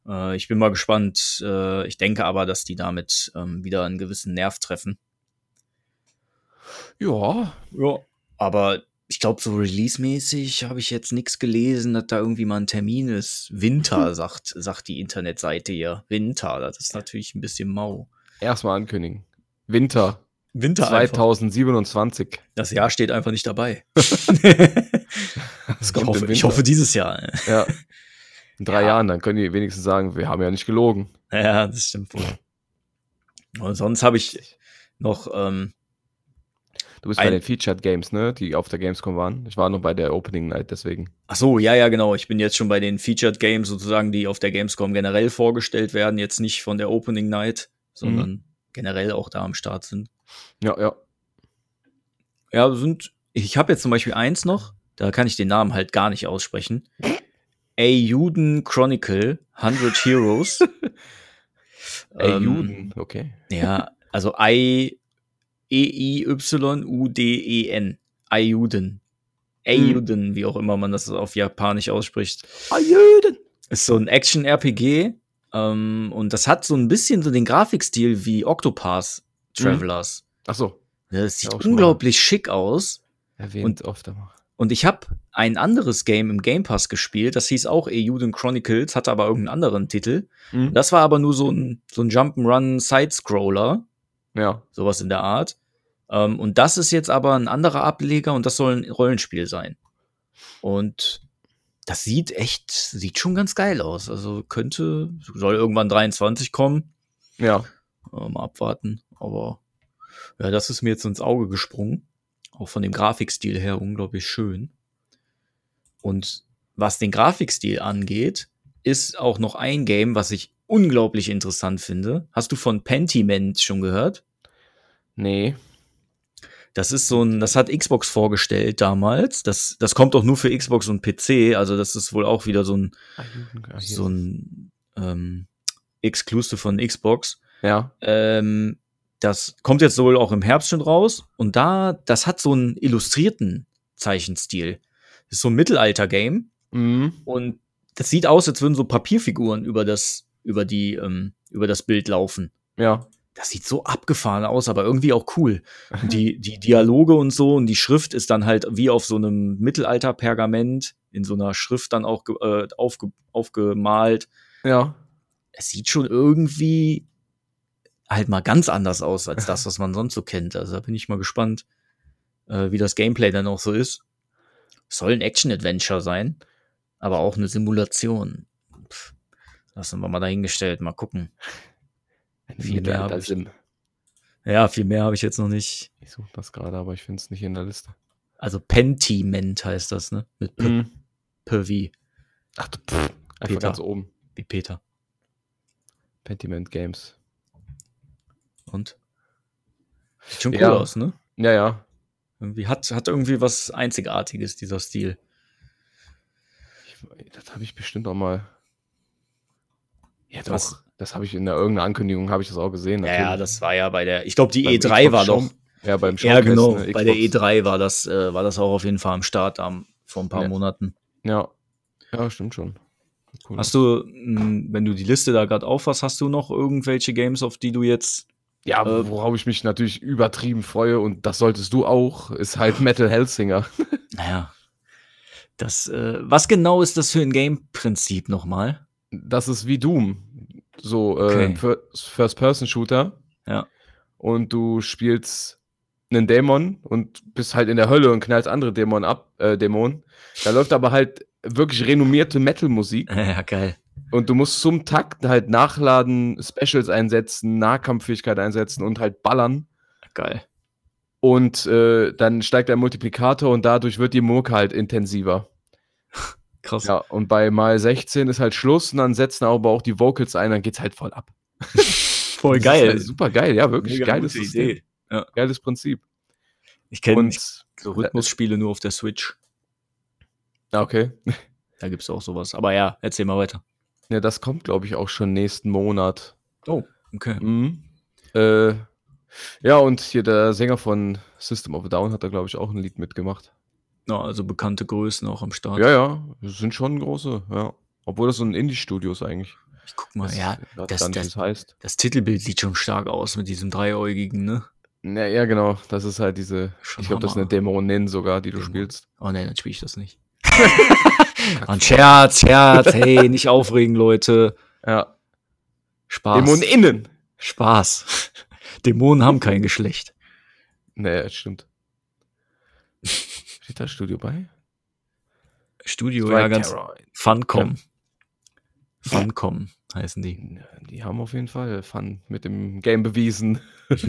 Äh, ich bin mal gespannt. Äh, ich denke aber, dass die damit ähm, wieder einen gewissen Nerv treffen. Ja. Ja. Aber ich glaube, so release-mäßig habe ich jetzt nichts gelesen, dass da irgendwie mal ein Termin ist. Winter, sagt, sagt die Internetseite hier. Winter, das ist natürlich ein bisschen mau. Erstmal ankündigen. Winter Winter einfach. 2027. Das Jahr steht einfach nicht dabei. ich, Kommt im hoffe, ich hoffe dieses Jahr. Ja. In drei Ja. Jahren, dann können die wenigstens sagen, wir haben ja nicht gelogen. Ja, das stimmt wohl. Und sonst habe ich noch, ähm, Du bist bei den Featured Games, ne? Die auf der Gamescom waren. Ich war noch bei der Opening Night, deswegen. ach so, ja, ja, genau. Ich bin jetzt schon bei den Featured Games sozusagen, die auf der Gamescom generell vorgestellt werden. Jetzt nicht von der Opening Night, sondern generell auch da am Start sind. Ja, ja. Ja, sind, ich habe jetzt zum Beispiel eins noch, da kann ich den Namen halt gar nicht aussprechen. Ayuden Chronicle 100 Heroes. Ey, Ähm, Juden, okay. Ja, also I E E-I-Y-U-D-E-N. Ayuden. Ayuden, wie auch immer man das auf Japanisch ausspricht. Juden! Ist so ein Action-RPG. Ähm, und das hat so ein bisschen so den Grafikstil wie Octopath Travelers. Ach so, Das sieht Ja, unglaublich schick aus. erwähnt Und- oft aber. Und ich habe ein anderes Game im Game Pass gespielt, das hieß auch Euden Chronicles, hatte aber irgendeinen anderen Titel. Mhm. Das war aber nur so ein, so ein Jump'n'Run Side-Scroller, Ja. sowas in der Art. Ähm, und das ist jetzt aber ein anderer Ableger und das soll ein Rollenspiel sein. Und das sieht echt, sieht schon ganz geil aus. Also könnte, soll irgendwann 23 kommen. Ja. Äh, mal abwarten. Aber ja, das ist mir jetzt ins Auge gesprungen. Auch von dem Grafikstil her unglaublich schön. Und was den Grafikstil angeht, ist auch noch ein Game, was ich unglaublich interessant finde. Hast du von Pentiment schon gehört? Nee. Das ist so ein, das hat Xbox vorgestellt damals. Das, das kommt auch nur für Xbox und PC. Also das ist wohl auch wieder so ein, Ah, so ein ähm, Exclusive von Xbox. Ja. Ähm, das kommt jetzt wohl auch im Herbst schon raus. Und da, das hat so einen illustrierten Zeichenstil. Das ist so ein Mittelalter-Game. Mhm. Und das sieht aus, als würden so Papierfiguren über das, über die, ähm, über das Bild laufen. Ja. Das sieht so abgefahren aus, aber irgendwie auch cool. Und die, die Dialoge und so und die Schrift ist dann halt wie auf so einem Mittelalter-Pergament in so einer Schrift dann auch äh, aufge, aufgemalt. Ja. Es sieht schon irgendwie halt mal ganz anders aus als das, was man sonst so kennt. Also da bin ich mal gespannt, äh, wie das Gameplay dann auch so ist. Soll ein Action-Adventure sein, aber auch eine Simulation. Pff, lassen wir mal dahingestellt, mal gucken. Viel mehr hab alter ich- Sim. Ja, viel mehr habe ich jetzt noch nicht. Ich suche das gerade, aber ich finde es nicht in der Liste. Also Pentiment heißt das, ne? Mit P, Mhm. P wie, Ach, du, pff, einfach Peter. ganz oben. wie Peter. Pentiment Games. Und? Sieht schon cool Ja. aus, ne? Ja, ja. Irgendwie hat, hat irgendwie was Einzigartiges, dieser Stil. Ich, das habe ich bestimmt auch mal. Ja, doch. Was? Das habe ich in der irgendeiner Ankündigung habe ich das auch gesehen. Ja, ja, natürlich. das war ja bei der, ich glaube, die Beim E3 Xbox war Show- doch, Ja, beim ja Showcase, genau, ne, bei der Xbox. E3 war das, äh, war das auch auf jeden Fall am Start am, vor ein paar Ja. Monaten. Ja. Ja, stimmt schon. Cool. Hast du, wenn du die Liste da gerade aufhast, hast du noch irgendwelche Games, auf die du jetzt, ja, äh, worauf ich mich natürlich übertrieben freue und das solltest du auch, ist halt Metal Hellsinger. naja, das, äh, was genau ist das für ein Game-Prinzip nochmal? Das ist wie Doom. So äh, Okay. First-Person-Shooter. Ja. Und du spielst einen Dämon und bist halt in der Hölle und knallst andere Dämonen ab, äh, Dämonen. Da läuft aber halt wirklich renommierte Metal-Musik. Ja, geil. Und du musst zum Takt halt nachladen, Specials einsetzen, Nahkampffähigkeit einsetzen und halt ballern. Geil. Und äh, dann steigt der Multiplikator und dadurch wird die Mucke halt intensiver. Krass. Ja, und bei mal 16 ist halt Schluss und dann setzen aber auch die Vocals ein, dann geht's halt voll ab. Voll Das geil. Halt super geil, ja, wirklich. Mega geiles. Idee. Ja. Geiles Prinzip. Ich kenne so Rhythmusspiele nur auf der Switch. Ja, okay. Da gibt's auch sowas. Aber ja, erzähl mal weiter. Ja, das kommt, glaube ich, auch schon nächsten Monat. Oh, okay. Mhm. Äh, ja, und hier der Sänger von System of a Down hat da, glaube ich, auch ein Lied mitgemacht. Ja, also bekannte Größen auch am Start. Ja, ja, das sind schon große, ja. Obwohl das so ein Indie-Studio ist eigentlich. Ich guck mal, Das- ja, das- das- es heißt. das Titelbild sieht schon stark aus mit diesem Dreieugigen, ne? Ja, ja, genau. Das ist halt diese, Schon ich glaube, das ist eine. Dämonin sogar, die du Dämon. spielst. Oh ne, dann spiele ich das nicht. Ein Scherz, Scherz, hey, nicht aufregen, Leute. Ja. Spaß. Dämoninnen! Spaß. Dämonen haben kein Geschlecht. Nee, das stimmt. Steht da Studio bei? Studio, Strike ja, ganz Terror. Funcom. Funcom heißen die. Ja, Die haben auf jeden Fall Fun mit dem Game bewiesen.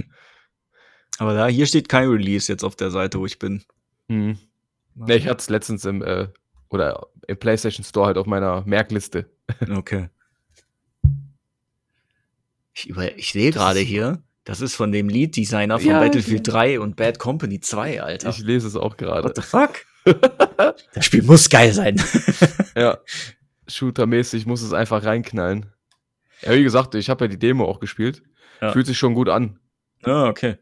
Aber da, hier steht kein Release jetzt auf der Seite, wo ich bin. Hm. Nee, ich hatte es letztens im, äh, oder im PlayStation Store halt auf meiner Merkliste. Okay. Ich, über, ich sehe gerade hier, das ist von dem Lead-Designer von Ja, Battlefield ja. 3 und Bad Company 2, Alter. Ich lese es auch gerade. What the fuck? das Spiel muss geil sein. Ja. Shooter-mäßig muss es einfach reinknallen. Ja, wie gesagt, ich habe ja die Demo auch gespielt. Ja. Fühlt sich schon gut an. ah, okay.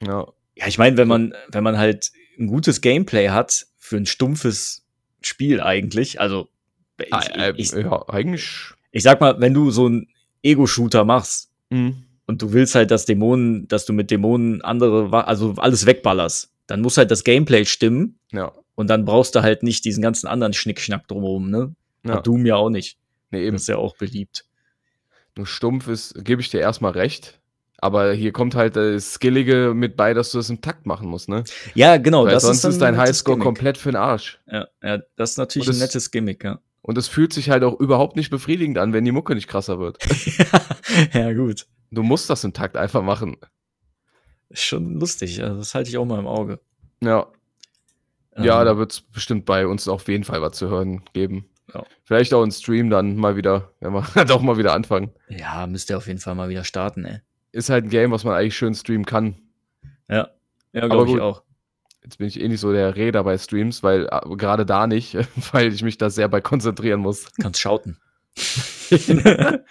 Ja. Ja, ich meine, wenn man, wenn man halt ein gutes Gameplay hat für ein stumpfes Spiel eigentlich, also ich, Ah, äh, ich, ja, eigentlich. ich sag mal, wenn du so einen Ego-Shooter machst Hm. und du willst halt, dass Dämonen, dass du mit Dämonen andere, also alles wegballerst, dann muss halt das Gameplay stimmen Ja. und dann brauchst du halt nicht diesen ganzen anderen Schnickschnack drumherum, ne? ja. Hat Doom ja auch nicht. Nee, eben. Das ist ja auch beliebt. Nur stumpf ist, gebe ich dir erstmal recht. Aber hier kommt halt das Skillige mit bei, dass du das im Takt machen musst, ne? Ja, genau. Weil das sonst dann ist, dein Highscore Gimmick. komplett für den Arsch. Ja, ja, das ist natürlich Und ein das- nettes Gimmick, ja. Und es fühlt sich halt auch überhaupt nicht befriedigend an, wenn die Mucke nicht krasser wird. ja, gut. Du musst das im Takt einfach machen. Ist schon lustig. Also das halte ich auch mal im Auge. Ja, ja Ähm, da wird es bestimmt bei uns auf jeden Fall was zu hören geben. Ja. Vielleicht auch ein Stream dann mal wieder, wenn wir doch mal wieder anfangen. Ja, müsst ihr auf jeden Fall mal wieder starten, ey. Ist halt ein Game, was man eigentlich schön streamen kann. Ja. Ja, glaube ich auch. Jetzt bin ich eh nicht so der Räder bei Streams, weil äh, gerade da nicht, weil ich mich da sehr bei konzentrieren muss. Kannst schauten.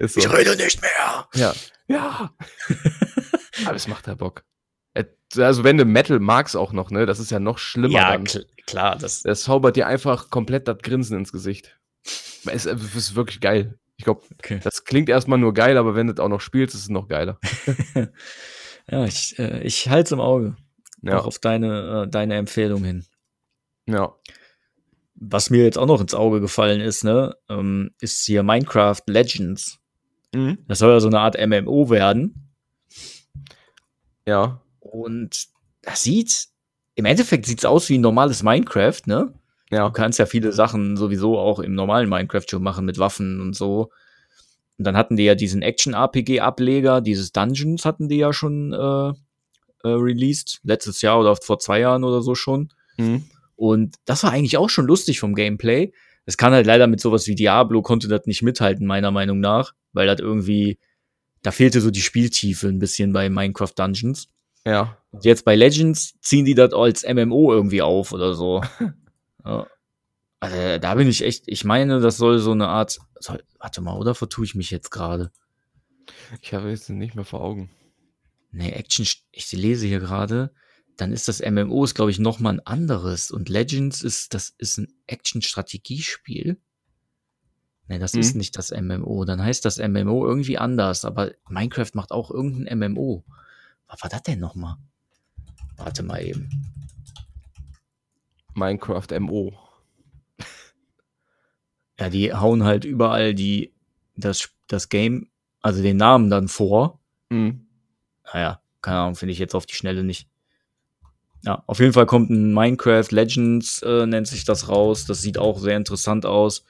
So. rede nicht mehr. Ja. Ja. Aber es macht ja Bock. Äh, Also, wenn du Metal magst auch noch, ne? Das ist ja noch schlimmer. Ja, kl klar. Das, Der zaubert dir einfach komplett das Grinsen ins Gesicht. Es es ist wirklich geil. Ich glaube, okay. das klingt erstmal nur geil, aber wenn du es auch noch spielst, ist es noch geiler. Ja, ich, äh, ich halte im Auge. Ja. Auch auf deine, äh, deine Empfehlung hin. ja. Was mir jetzt auch noch ins Auge gefallen ist, ne, ähm, ist hier Minecraft Legends. Mhm. Das soll ja so eine Art MMO werden. Ja. Und das sieht, im Endeffekt sieht es aus wie ein normales Minecraft, ne? Ja. Du kannst ja viele Sachen sowieso auch im normalen Minecraft schon machen mit Waffen und so. Und dann hatten die ja diesen Action-RPG-Ableger, dieses Dungeons hatten die ja schon äh, äh, released. Letztes Jahr oder vor zwei Jahren oder so schon. Mhm. Und das war eigentlich auch schon lustig vom Gameplay. Es kann halt leider mit sowas wie Diablo konnte das nicht mithalten, meiner Meinung nach, weil das irgendwie, da fehlte so die Spieltiefe ein bisschen bei Minecraft Dungeons. Ja. Und jetzt bei Legends ziehen die das als MMO irgendwie auf oder so. ja. Also da bin ich echt, ich meine, das soll so eine Art, soll, warte mal, oder vertue ich mich jetzt gerade? Ich habe jetzt nicht mehr vor Augen. Nee, Action, ich lese hier gerade, dann ist das MMO, ist glaube ich noch mal ein anderes und Legends ist, das ist ein Action-Strategiespiel. Nee, das Mhm. ist nicht das MMO, dann heißt das MMO irgendwie anders, aber Minecraft macht auch irgendein MMO. Was war das denn noch mal? Warte mal eben. Minecraft MO. Ja, die hauen halt überall die, das, das Game, also den Namen dann vor. Mhm. Naja, keine Ahnung, finde ich jetzt auf die Schnelle nicht. Ja, auf jeden Fall kommt ein Minecraft Legends, äh, nennt sich das raus. Das sieht auch sehr interessant aus.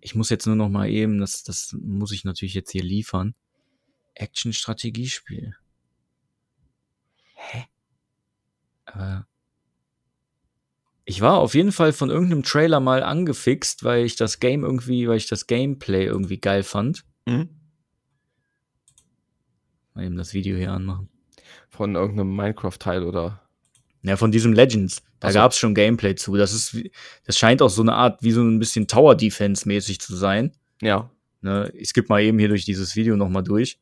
ich muss jetzt nur noch mal eben, das, das muss ich natürlich jetzt hier liefern. Action-Strategiespiel. Hä? Aber ich war auf jeden Fall von irgendeinem Trailer mal angefixt, weil ich das Game irgendwie, weil ich das Gameplay irgendwie geil fand. Mhm. Mal eben das Video hier anmachen. Von irgendeinem Minecraft-Teil oder. Ja, von diesem Legends. Da so. gab's schon Gameplay zu. Das ist, das scheint auch so eine Art, wie so ein bisschen Tower Defense mäßig zu sein. Ja. Ne, ich skippe mal eben hier durch dieses Video noch mal durch.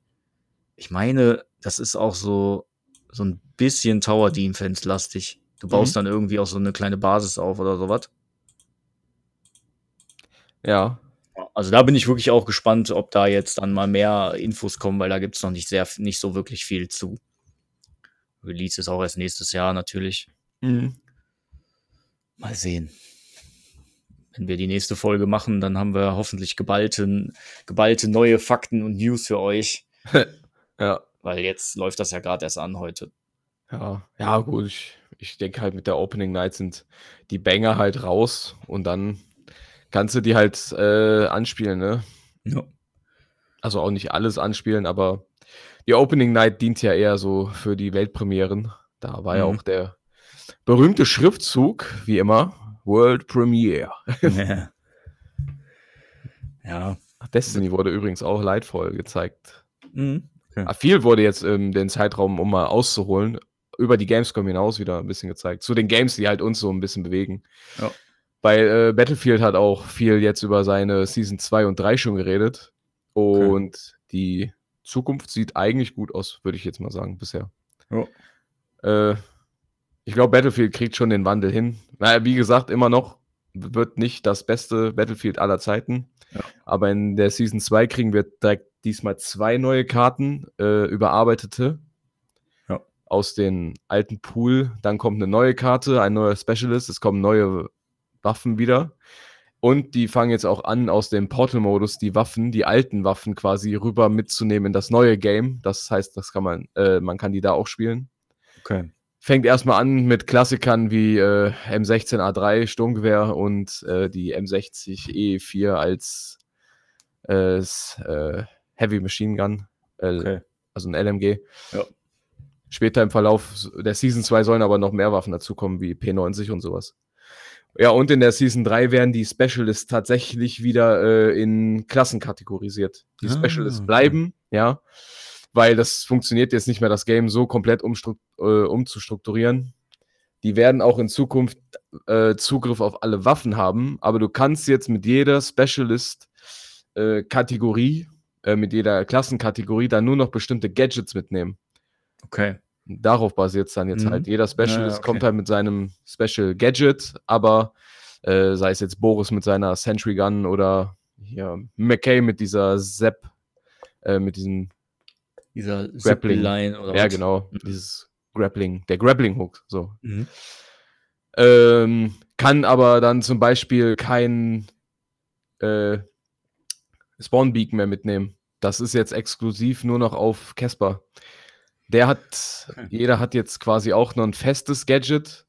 Ich meine, das ist auch so, so ein bisschen Tower Defense lastig. Du baust Mhm. dann irgendwie auch so eine kleine Basis auf oder sowas. Ja. Also da bin ich wirklich auch gespannt, ob da jetzt dann mal mehr Infos kommen, weil da gibt's noch nicht sehr, nicht so wirklich viel zu. Release ist auch erst nächstes Jahr natürlich. Mhm. Mal sehen. Wenn wir die nächste Folge machen, dann haben wir hoffentlich geballte, geballte neue Fakten und News für euch, Ja. weil jetzt läuft das ja gerade erst an heute. Ja. Ja, gut. Ich, ich denke halt, mit der Opening Night sind die Banger halt raus und dann kannst du die halt äh, anspielen, ne? Ja. Also auch nicht alles anspielen, aber die Opening Night dient ja eher so für die Weltpremieren. Da war ja Mhm. auch der berühmte Schriftzug, wie immer, World Premiere. ja. ja. Destiny wurde übrigens auch leidvoll gezeigt. Mhm. Ah, viel wurde jetzt ähm, den Zeitraum, um mal auszuholen, über die Gamescom hinaus wieder ein bisschen gezeigt. Zu den Games, die halt uns so ein bisschen bewegen. Ja. Weil äh, Battlefield hat auch viel jetzt über seine Season 2 und 3 schon geredet. Und die Zukunft sieht eigentlich gut aus, würde ich jetzt mal sagen, bisher. Ja. Äh, ich glaube, Battlefield kriegt schon den Wandel hin. Naja, wie gesagt, immer noch wird nicht das beste Battlefield aller Zeiten. Ja. Aber in der Season 2 kriegen wir direkt diesmal zwei neue Karten, äh, überarbeitete. Aus den alten Pool. Dann kommt eine neue Karte, ein neuer Specialist. Es kommen neue Waffen wieder. Und die fangen jetzt auch an, aus dem Portal-Modus die Waffen, die alten Waffen quasi rüber mitzunehmen in das neue Game. Das heißt, das kann man, äh, man kann die da auch spielen. Okay. Fängt erstmal an mit Klassikern wie äh, M16A3 Sturmgewehr und äh, die M60E4 als äh, äh, Heavy Machine Gun, äh, Okay. also ein LMG. Ja. Später im Verlauf der Season 2 sollen aber noch mehr Waffen dazukommen, wie P90 und sowas. Ja, und in der Season 3 werden die Specialists tatsächlich wieder äh, in Klassen kategorisiert. Die Ah, Specialists okay. bleiben, ja, weil das funktioniert jetzt nicht mehr, das Game so komplett äh, umzustrukturieren. Die werden auch in Zukunft äh, Zugriff auf alle Waffen haben, aber du kannst jetzt mit jeder Specialist-Kategorie, äh, mit jeder Klassenkategorie dann nur noch bestimmte Gadgets mitnehmen. Okay. Darauf basiert es dann jetzt Mhm. halt. Jeder Specialist okay. kommt halt mit seinem Special Gadget, aber äh, sei es jetzt Boris mit seiner Sentry Gun oder hier McKay mit dieser Zap, äh, mit diesem, Dieser Grappling. Line oder ja was? genau, Mhm. dieses Grappling, der Grappling Hook, so. Mhm. Ähm, kann aber dann zum Beispiel kein äh, Spawn Beacon mehr mitnehmen. Das ist jetzt exklusiv nur noch auf Casper. Der hat, jeder hat jetzt quasi auch noch ein festes Gadget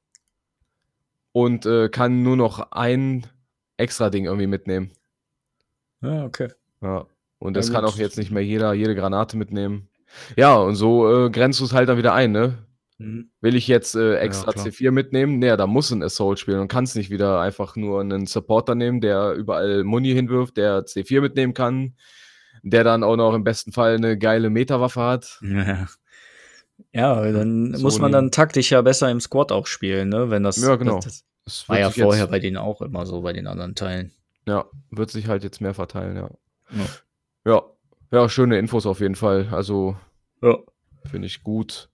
und äh, kann nur noch ein extra Ding irgendwie mitnehmen. Ja, okay. Ja. Und Ja, das kann gut. auch jetzt nicht mehr jeder jede Granate mitnehmen. Ja, und so äh, grenzt du es halt dann wieder ein, ne? Mhm. Will ich jetzt äh, extra klar. C4 mitnehmen? Naja, da muss ein Assault spielen und kannst nicht wieder einfach nur einen Supporter nehmen, der überall Muni hinwirft, der C4 mitnehmen kann, der dann auch noch im besten Fall eine geile Metawaffe hat. Ja. Ja, dann So muss man dann taktisch ja besser im Squad auch spielen, ne? Wenn das, Ja, genau. das, das war ja vorher bei denen auch immer so, bei den anderen Teilen. ja, wird sich halt jetzt mehr verteilen, ja. Ja. Ja, ja, schöne Infos auf jeden Fall. Also Ja. finde ich gut.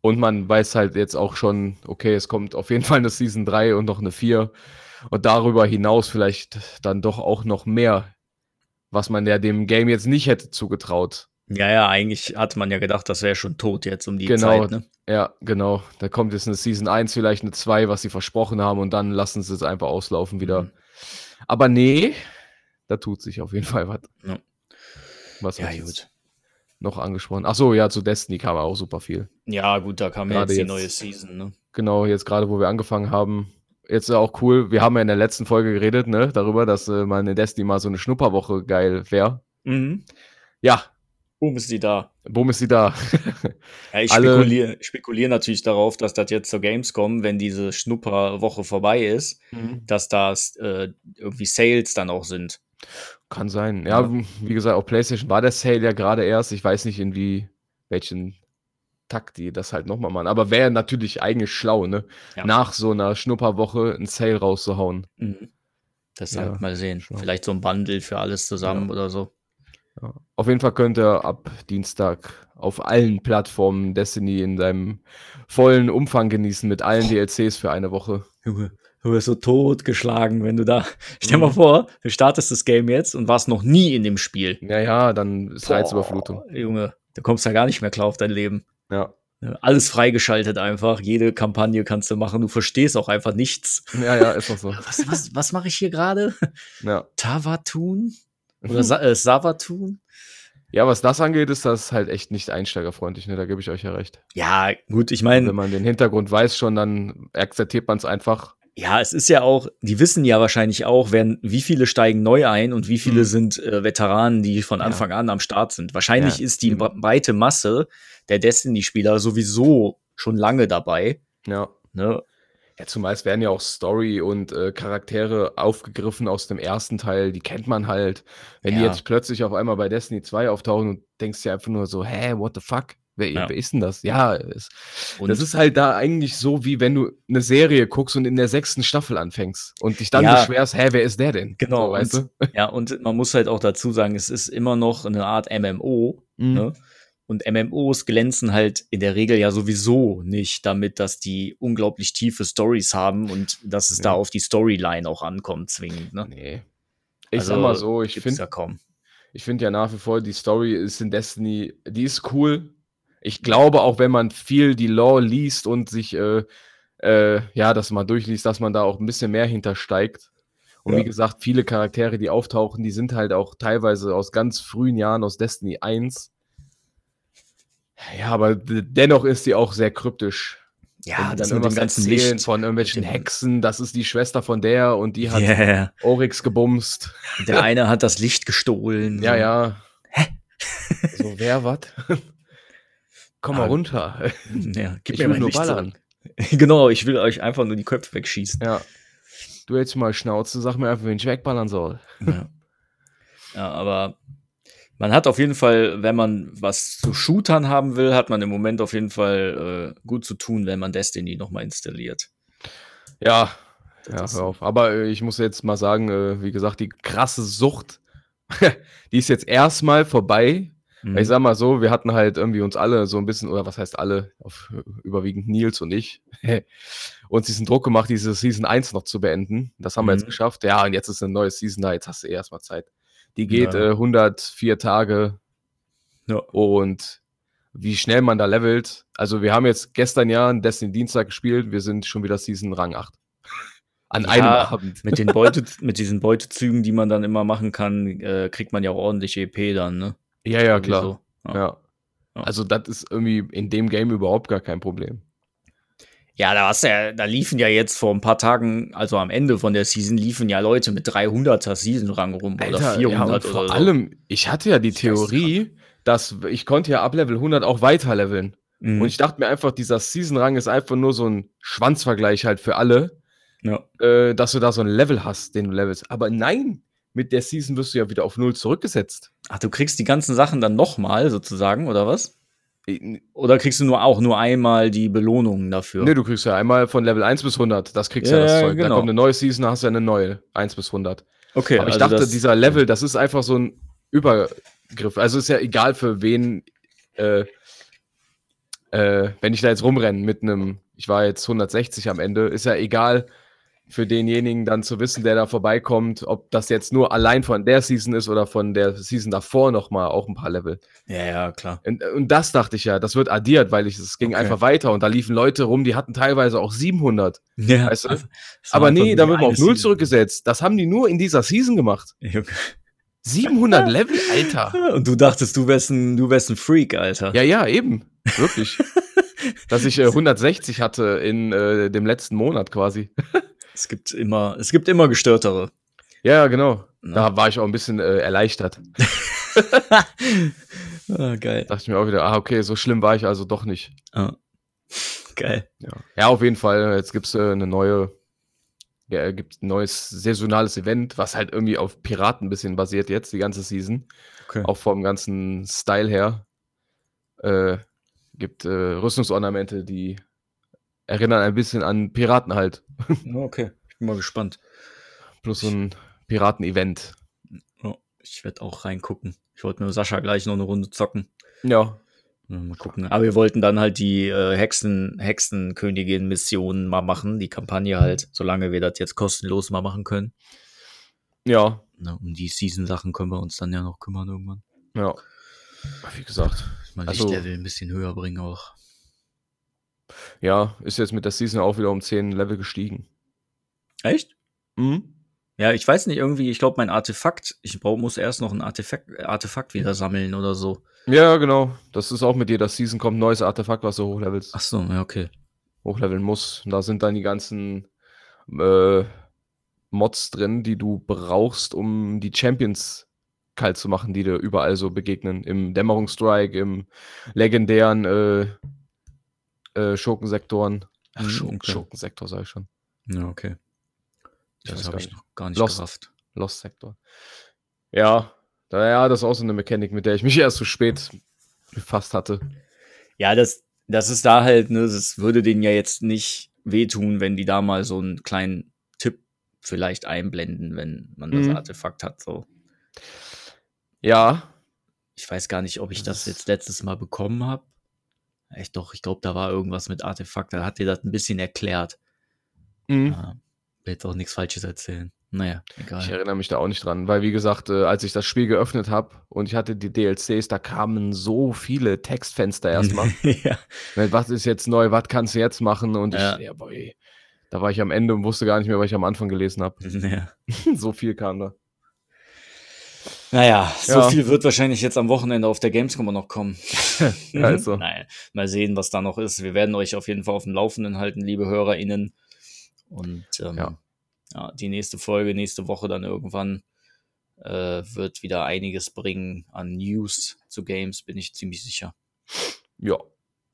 Und man weiß halt jetzt auch schon, okay, es kommt auf jeden Fall eine Season 3 und noch eine 4. Und darüber hinaus vielleicht dann doch auch noch mehr, was man ja dem Game jetzt nicht hätte zugetraut. Ja, ja, eigentlich hatte man ja gedacht, das wäre schon tot jetzt um die Genau. Zeit, ne? Ja, genau. Da kommt jetzt eine Season 1, vielleicht eine 2, was sie versprochen haben, und dann lassen sie es einfach auslaufen wieder. Mhm. Aber nee, da tut sich auf jeden Fall was. Ja. Was Ja, gut. noch angesprochen? Ach so, ja, zu Destiny kam auch super viel. Ja, gut, da kam ja jetzt die jetzt. neue Season, ne? Genau, jetzt gerade, wo wir angefangen haben, jetzt auch cool, wir haben ja in der letzten Folge geredet, ne, darüber, dass äh, mal in Destiny mal so eine Schnupperwoche geil wäre. Mhm. Ja, Boom ist die da. Boom ist sie da. Ja, ich spekuliere spekulier natürlich darauf, dass das jetzt zur Gamescom, wenn diese Schnupperwoche vorbei ist, dass das äh, irgendwie Sales dann auch sind. Kann sein. Ja, Ja. wie gesagt, auf PlayStation war der Sale ja gerade erst. Ich weiß nicht, in wie, welchen Takt die das halt nochmal machen. Aber wäre natürlich eigentlich schlau, ne? Ja. Nach so einer Schnupperwoche einen Sale rauszuhauen. Mhm. Deshalb Ja, mal sehen. schlau. Vielleicht so ein Bundle für alles zusammen oder so. Ja. Auf jeden Fall könnt ihr ab Dienstag auf allen Plattformen Destiny in seinem vollen Umfang genießen mit allen DLCs für eine Woche. Junge, du wirst so totgeschlagen, wenn du da. Stell mal Mhm. vor, du startest das Game jetzt und warst noch nie in dem Spiel. Ja, ja, dann ist Reizüberflutung. Boah, Junge, du kommst ja gar nicht mehr klar auf dein Leben. Ja. Alles freigeschaltet einfach. Jede Kampagne kannst du machen. Du verstehst auch einfach nichts. ja, ja, ist noch so. Was, was, was mache ich hier gerade? Ja. Tavatun? Oder Sa äh, Savatun? ja, was das angeht, ist das halt echt nicht einsteigerfreundlich, ne? Da gebe ich euch ja recht. Ja, gut, ich Wenn meine, man den Hintergrund weiß schon, dann akzeptiert man es einfach. ja, es ist ja auch, die wissen ja wahrscheinlich auch, wenn, wie viele steigen neu ein und wie viele Mhm. sind äh, Veteranen, die von Ja. Anfang an am Start sind. Wahrscheinlich Ja, ist die bre- breite Masse der Destiny-Spieler sowieso schon lange dabei. Ja. Ne? Ja, es werden ja auch Story und äh, Charaktere aufgegriffen aus dem ersten Teil, die kennt man halt. Wenn die Ja. jetzt plötzlich auf einmal bei Destiny 2 auftauchen und denkst dir einfach nur so, hä, what the fuck? Wer, Ja. wer ist denn das? Ja, es, Und das ist halt da eigentlich so, wie wenn du eine Serie guckst und in der sechsten Staffel anfängst und dich dann Ja. beschwerst, hä, wer ist der denn? Genau, So, weißt und- du? Ja, und man muss halt auch dazu sagen, es ist immer noch eine Art MMO. Mhm. Ne? Und MMOs glänzen halt in der Regel ja sowieso nicht damit, dass die unglaublich tiefe Stories haben und dass es da Ja. auf die Storyline auch ankommt, zwingend. Ne? Nee. Ich Also, sag mal so, ich finde ja kaum. Ich finde ja nach wie vor, die Story ist in Destiny, die ist cool. Ich glaube, auch wenn man viel die Lore liest und sich, äh, äh, ja, das mal durchliest, dass man da auch ein bisschen mehr hintersteigt. Und Ja. wie gesagt, viele Charaktere, die auftauchen, die sind halt auch teilweise aus ganz frühen Jahren aus Destiny 1. Ja, aber dennoch ist sie auch sehr kryptisch. Ja, das mit dem ganzen erzählen Licht. von irgendwelchen Hexen, das ist die Schwester von der und die hat Yeah. Oryx gebumst. Der eine hat das Licht gestohlen. Ja, ja. So, wer was? Komm mal Ah, runter. ja gib Ich mir will mein nur Licht ballern. zurück. genau, ich will euch einfach nur die Köpfe wegschießen. Ja. Du hältst mal Schnauze, sag mir einfach, wen ich wegballern soll. Ja. ja, aber man hat auf jeden Fall, wenn man was zu Shootern haben will, hat man im Moment auf jeden Fall äh, gut zu tun, wenn man Destiny nochmal installiert. Ja, Das ja, hör auf. Aber äh, ich muss jetzt mal sagen, äh, wie gesagt, die krasse Sucht, die ist jetzt erstmal vorbei. Mhm. Ich sag mal so, wir hatten halt irgendwie uns alle so ein bisschen, oder was heißt alle, auf, überwiegend Nils und ich, uns diesen Druck gemacht, diese Season 1 noch zu beenden. Das haben wir Mhm. jetzt geschafft. Ja, und jetzt ist eine neue Season da, jetzt hast du eh erstmal Zeit. Die geht Ja. äh, 104 Tage Ja. und wie schnell man da levelt. Also wir haben jetzt gestern ja einen Destiny Dienstag gespielt, wir sind schon wieder Season Rang 8. An Ja, einem Abend. mit den Beute, mit diesen Beutezügen, die man dann immer machen kann, äh, kriegt man ja auch ordentlich EP dann, ne? Ja, ja, klar. so. Ja. Ja. Also das ist irgendwie in dem Game überhaupt gar kein Problem. Ja, da hast ja, da liefen ja jetzt vor ein paar Tagen, also am Ende von der Season, liefen ja Leute mit 300er Season-Rang rum oder Alter, 400 ja, und oder vor so. allem, ich hatte ja die Das. Theorie, dass ich konnte ja ab Level 100 auch weiterleveln. Mhm. Und ich dachte mir einfach, dieser Season-Rang ist einfach nur so ein Schwanzvergleich halt für alle, ja. äh, dass du da so ein Level hast, den du levelst. Aber nein, mit der Season wirst du ja wieder auf Null zurückgesetzt. Ach, du kriegst die ganzen Sachen dann nochmal sozusagen, oder was? Oder kriegst du nur auch nur einmal die Belohnungen dafür? Ne, du kriegst ja einmal von Level 1 bis 100, das kriegst ja, Ja, das Zeug. genau. Da kommt eine neue Season, hast du ja eine neue, 1 bis 100. okay, Aber ich also dachte, dieser Level, das ist einfach so ein Übergriff. Also ist ja egal für wen, äh, äh, wenn ich da jetzt rumrenne mit einem, ich war jetzt 160 am Ende, ist ja egal für denjenigen dann zu wissen, der da vorbeikommt, ob das jetzt nur allein von der Season ist oder von der Season davor nochmal auch ein paar Level. Ja, ja, klar. Und, und das dachte ich ja, das wird addiert, weil ich, es ging Okay. einfach weiter und da liefen Leute rum, die hatten teilweise auch 700. Ja, Weißt du? Aber nee, da wird man auf Null zurückgesetzt. Das haben die nur in dieser Season gemacht. Junge. 700 Level, Alter. Und du dachtest, du wärst ein, du wärst ein Freak, Alter. Ja, ja, eben. Wirklich. Dass ich äh, 160 hatte in äh, dem letzten Monat quasi. Es gibt immer, es gibt immer gestörtere. Ja, genau. Ja. Da war ich auch ein bisschen äh, erleichtert. ah, geil. Dachte ich mir auch wieder, ah, okay, so schlimm war ich also doch nicht. Ah. Geil. Ja. ja, auf jeden Fall. Jetzt gibt es äh, eine neue, ja, gibt ein neues saisonales Event, was halt irgendwie auf Piraten ein bisschen basiert jetzt, die ganze Season. Okay. Auch vom ganzen Style her. Äh, gibt äh, Rüstungsornamente, die erinnern ein bisschen an Piraten halt. Okay, ich bin mal gespannt. Plus so ein Piraten-Event. Oh, ich werde auch reingucken. Ich wollte mit Sascha gleich noch eine Runde zocken. Ja. Mal gucken. Aber wir wollten dann halt die äh, Hexen, Hexenkönigin-Missionen mal machen, die Kampagne halt, solange wir das jetzt kostenlos mal machen können. Ja. Na, um die Season-Sachen können wir uns dann ja noch kümmern irgendwann. Ja. Wie gesagt. Mal also, Lichtlevel ein bisschen höher bringen auch. Ja, ist jetzt mit der Season auch wieder um 10 Level gestiegen. Echt? Mhm. Ja, ich weiß nicht, irgendwie, ich glaube, mein Artefakt, ich brauch, muss erst noch ein Artefakt, Artefakt wieder sammeln oder so. Ja, genau. Das ist auch mit jeder Season kommt ein neues Artefakt, was du hochlevelst. Ach so, ja, okay. Hochleveln muss. Da sind dann die ganzen äh, Mods drin, die du brauchst, um die Champions kalt zu machen, die dir überall so begegnen. Im Dämmerungsstrike, im legendären äh, äh, Schurkensektoren. Ach, mhm, Schurken, okay. Schurkensektor, sag ich schon. Ja, okay. Das habe ich noch gar nicht Lost, gerafft. Lost Sektor. Ja, da, ja, das ist auch so eine Mechanik, mit der ich mich erst zu so spät befasst hatte. Ja, das, das ist da halt, ne, das würde denen ja jetzt nicht wehtun, wenn die da mal so einen kleinen Tipp vielleicht einblenden, wenn man das mhm. Artefakt hat, so. Ja. Ich weiß gar nicht, ob ich das, das jetzt letztes Mal bekommen habe. Echt doch, ich glaube, da war irgendwas mit Artefakt, da hat dir das ein bisschen erklärt. Mhm. Ja, will jetzt auch nichts Falsches erzählen. Naja, egal. Ich erinnere mich da auch nicht dran, weil wie gesagt, äh, als ich das Spiel geöffnet habe und ich hatte die DLCs, da kamen so viele Textfenster erstmal. ja. Was ist jetzt neu, was kannst du jetzt machen? Und ja. ich, ja, boy, da war ich am Ende und wusste gar nicht mehr, was ich am Anfang gelesen habe. Ja. so viel kam da. Naja, so ja. viel wird wahrscheinlich jetzt am Wochenende auf der Gamescom noch kommen. also. Naja, mal sehen, was da noch ist. Wir werden euch auf jeden Fall auf dem Laufenden halten, liebe HörerInnen. Und ähm, ja ja, die nächste Folge, nächste Woche dann irgendwann äh, wird wieder einiges bringen an News zu Games, bin ich ziemlich sicher. Ja.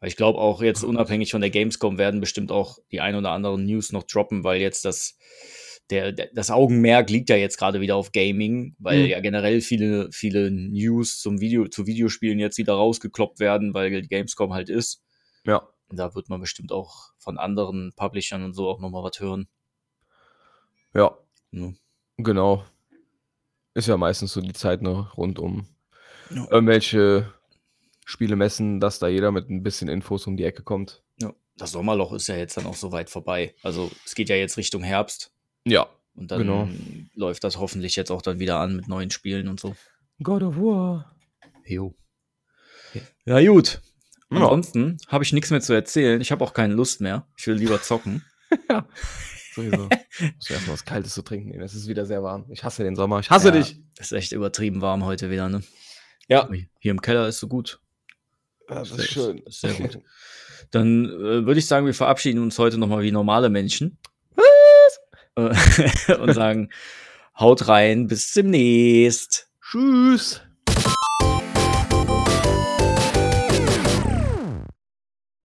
Weil ich glaube auch jetzt unabhängig von der Gamescom werden bestimmt auch die ein oder anderen News noch droppen, weil jetzt das der, der, das Augenmerk liegt ja jetzt gerade wieder auf Gaming, weil mhm. ja generell viele, viele News zum Video, zu Videospielen jetzt wieder rausgekloppt werden, weil die Gamescom halt ist. Ja. Da wird man bestimmt auch von anderen Publishern und so auch nochmal was hören. Ja. ja. Genau. Ist ja meistens so die Zeit noch rund um ja. irgendwelche Spiele messen, dass da jeder mit ein bisschen Infos um die Ecke kommt. Ja. Das Sommerloch ist ja jetzt dann auch so weit vorbei. Also es geht ja jetzt Richtung Herbst. Ja. Und dann genau. läuft das hoffentlich jetzt auch dann wieder an mit neuen Spielen und so. God of War. Jo. Ja, gut. Ansonsten ja. habe ich nichts mehr zu erzählen. Ich habe auch keine Lust mehr. Ich will lieber zocken. ja. Sowieso. Muss erstmal was Kaltes zu trinken nehmen. Es ist wieder sehr warm. Ich hasse den Sommer. Ich hasse ja, dich. Ist echt übertrieben warm heute wieder, ne? Ja. Hier im Keller ist so gut. Ja, das, ist schön. Ist sehr gut. Dann äh, würde ich sagen, wir verabschieden uns heute nochmal wie normale Menschen. Was? und sagen, haut rein, bis demnächst. Tschüss.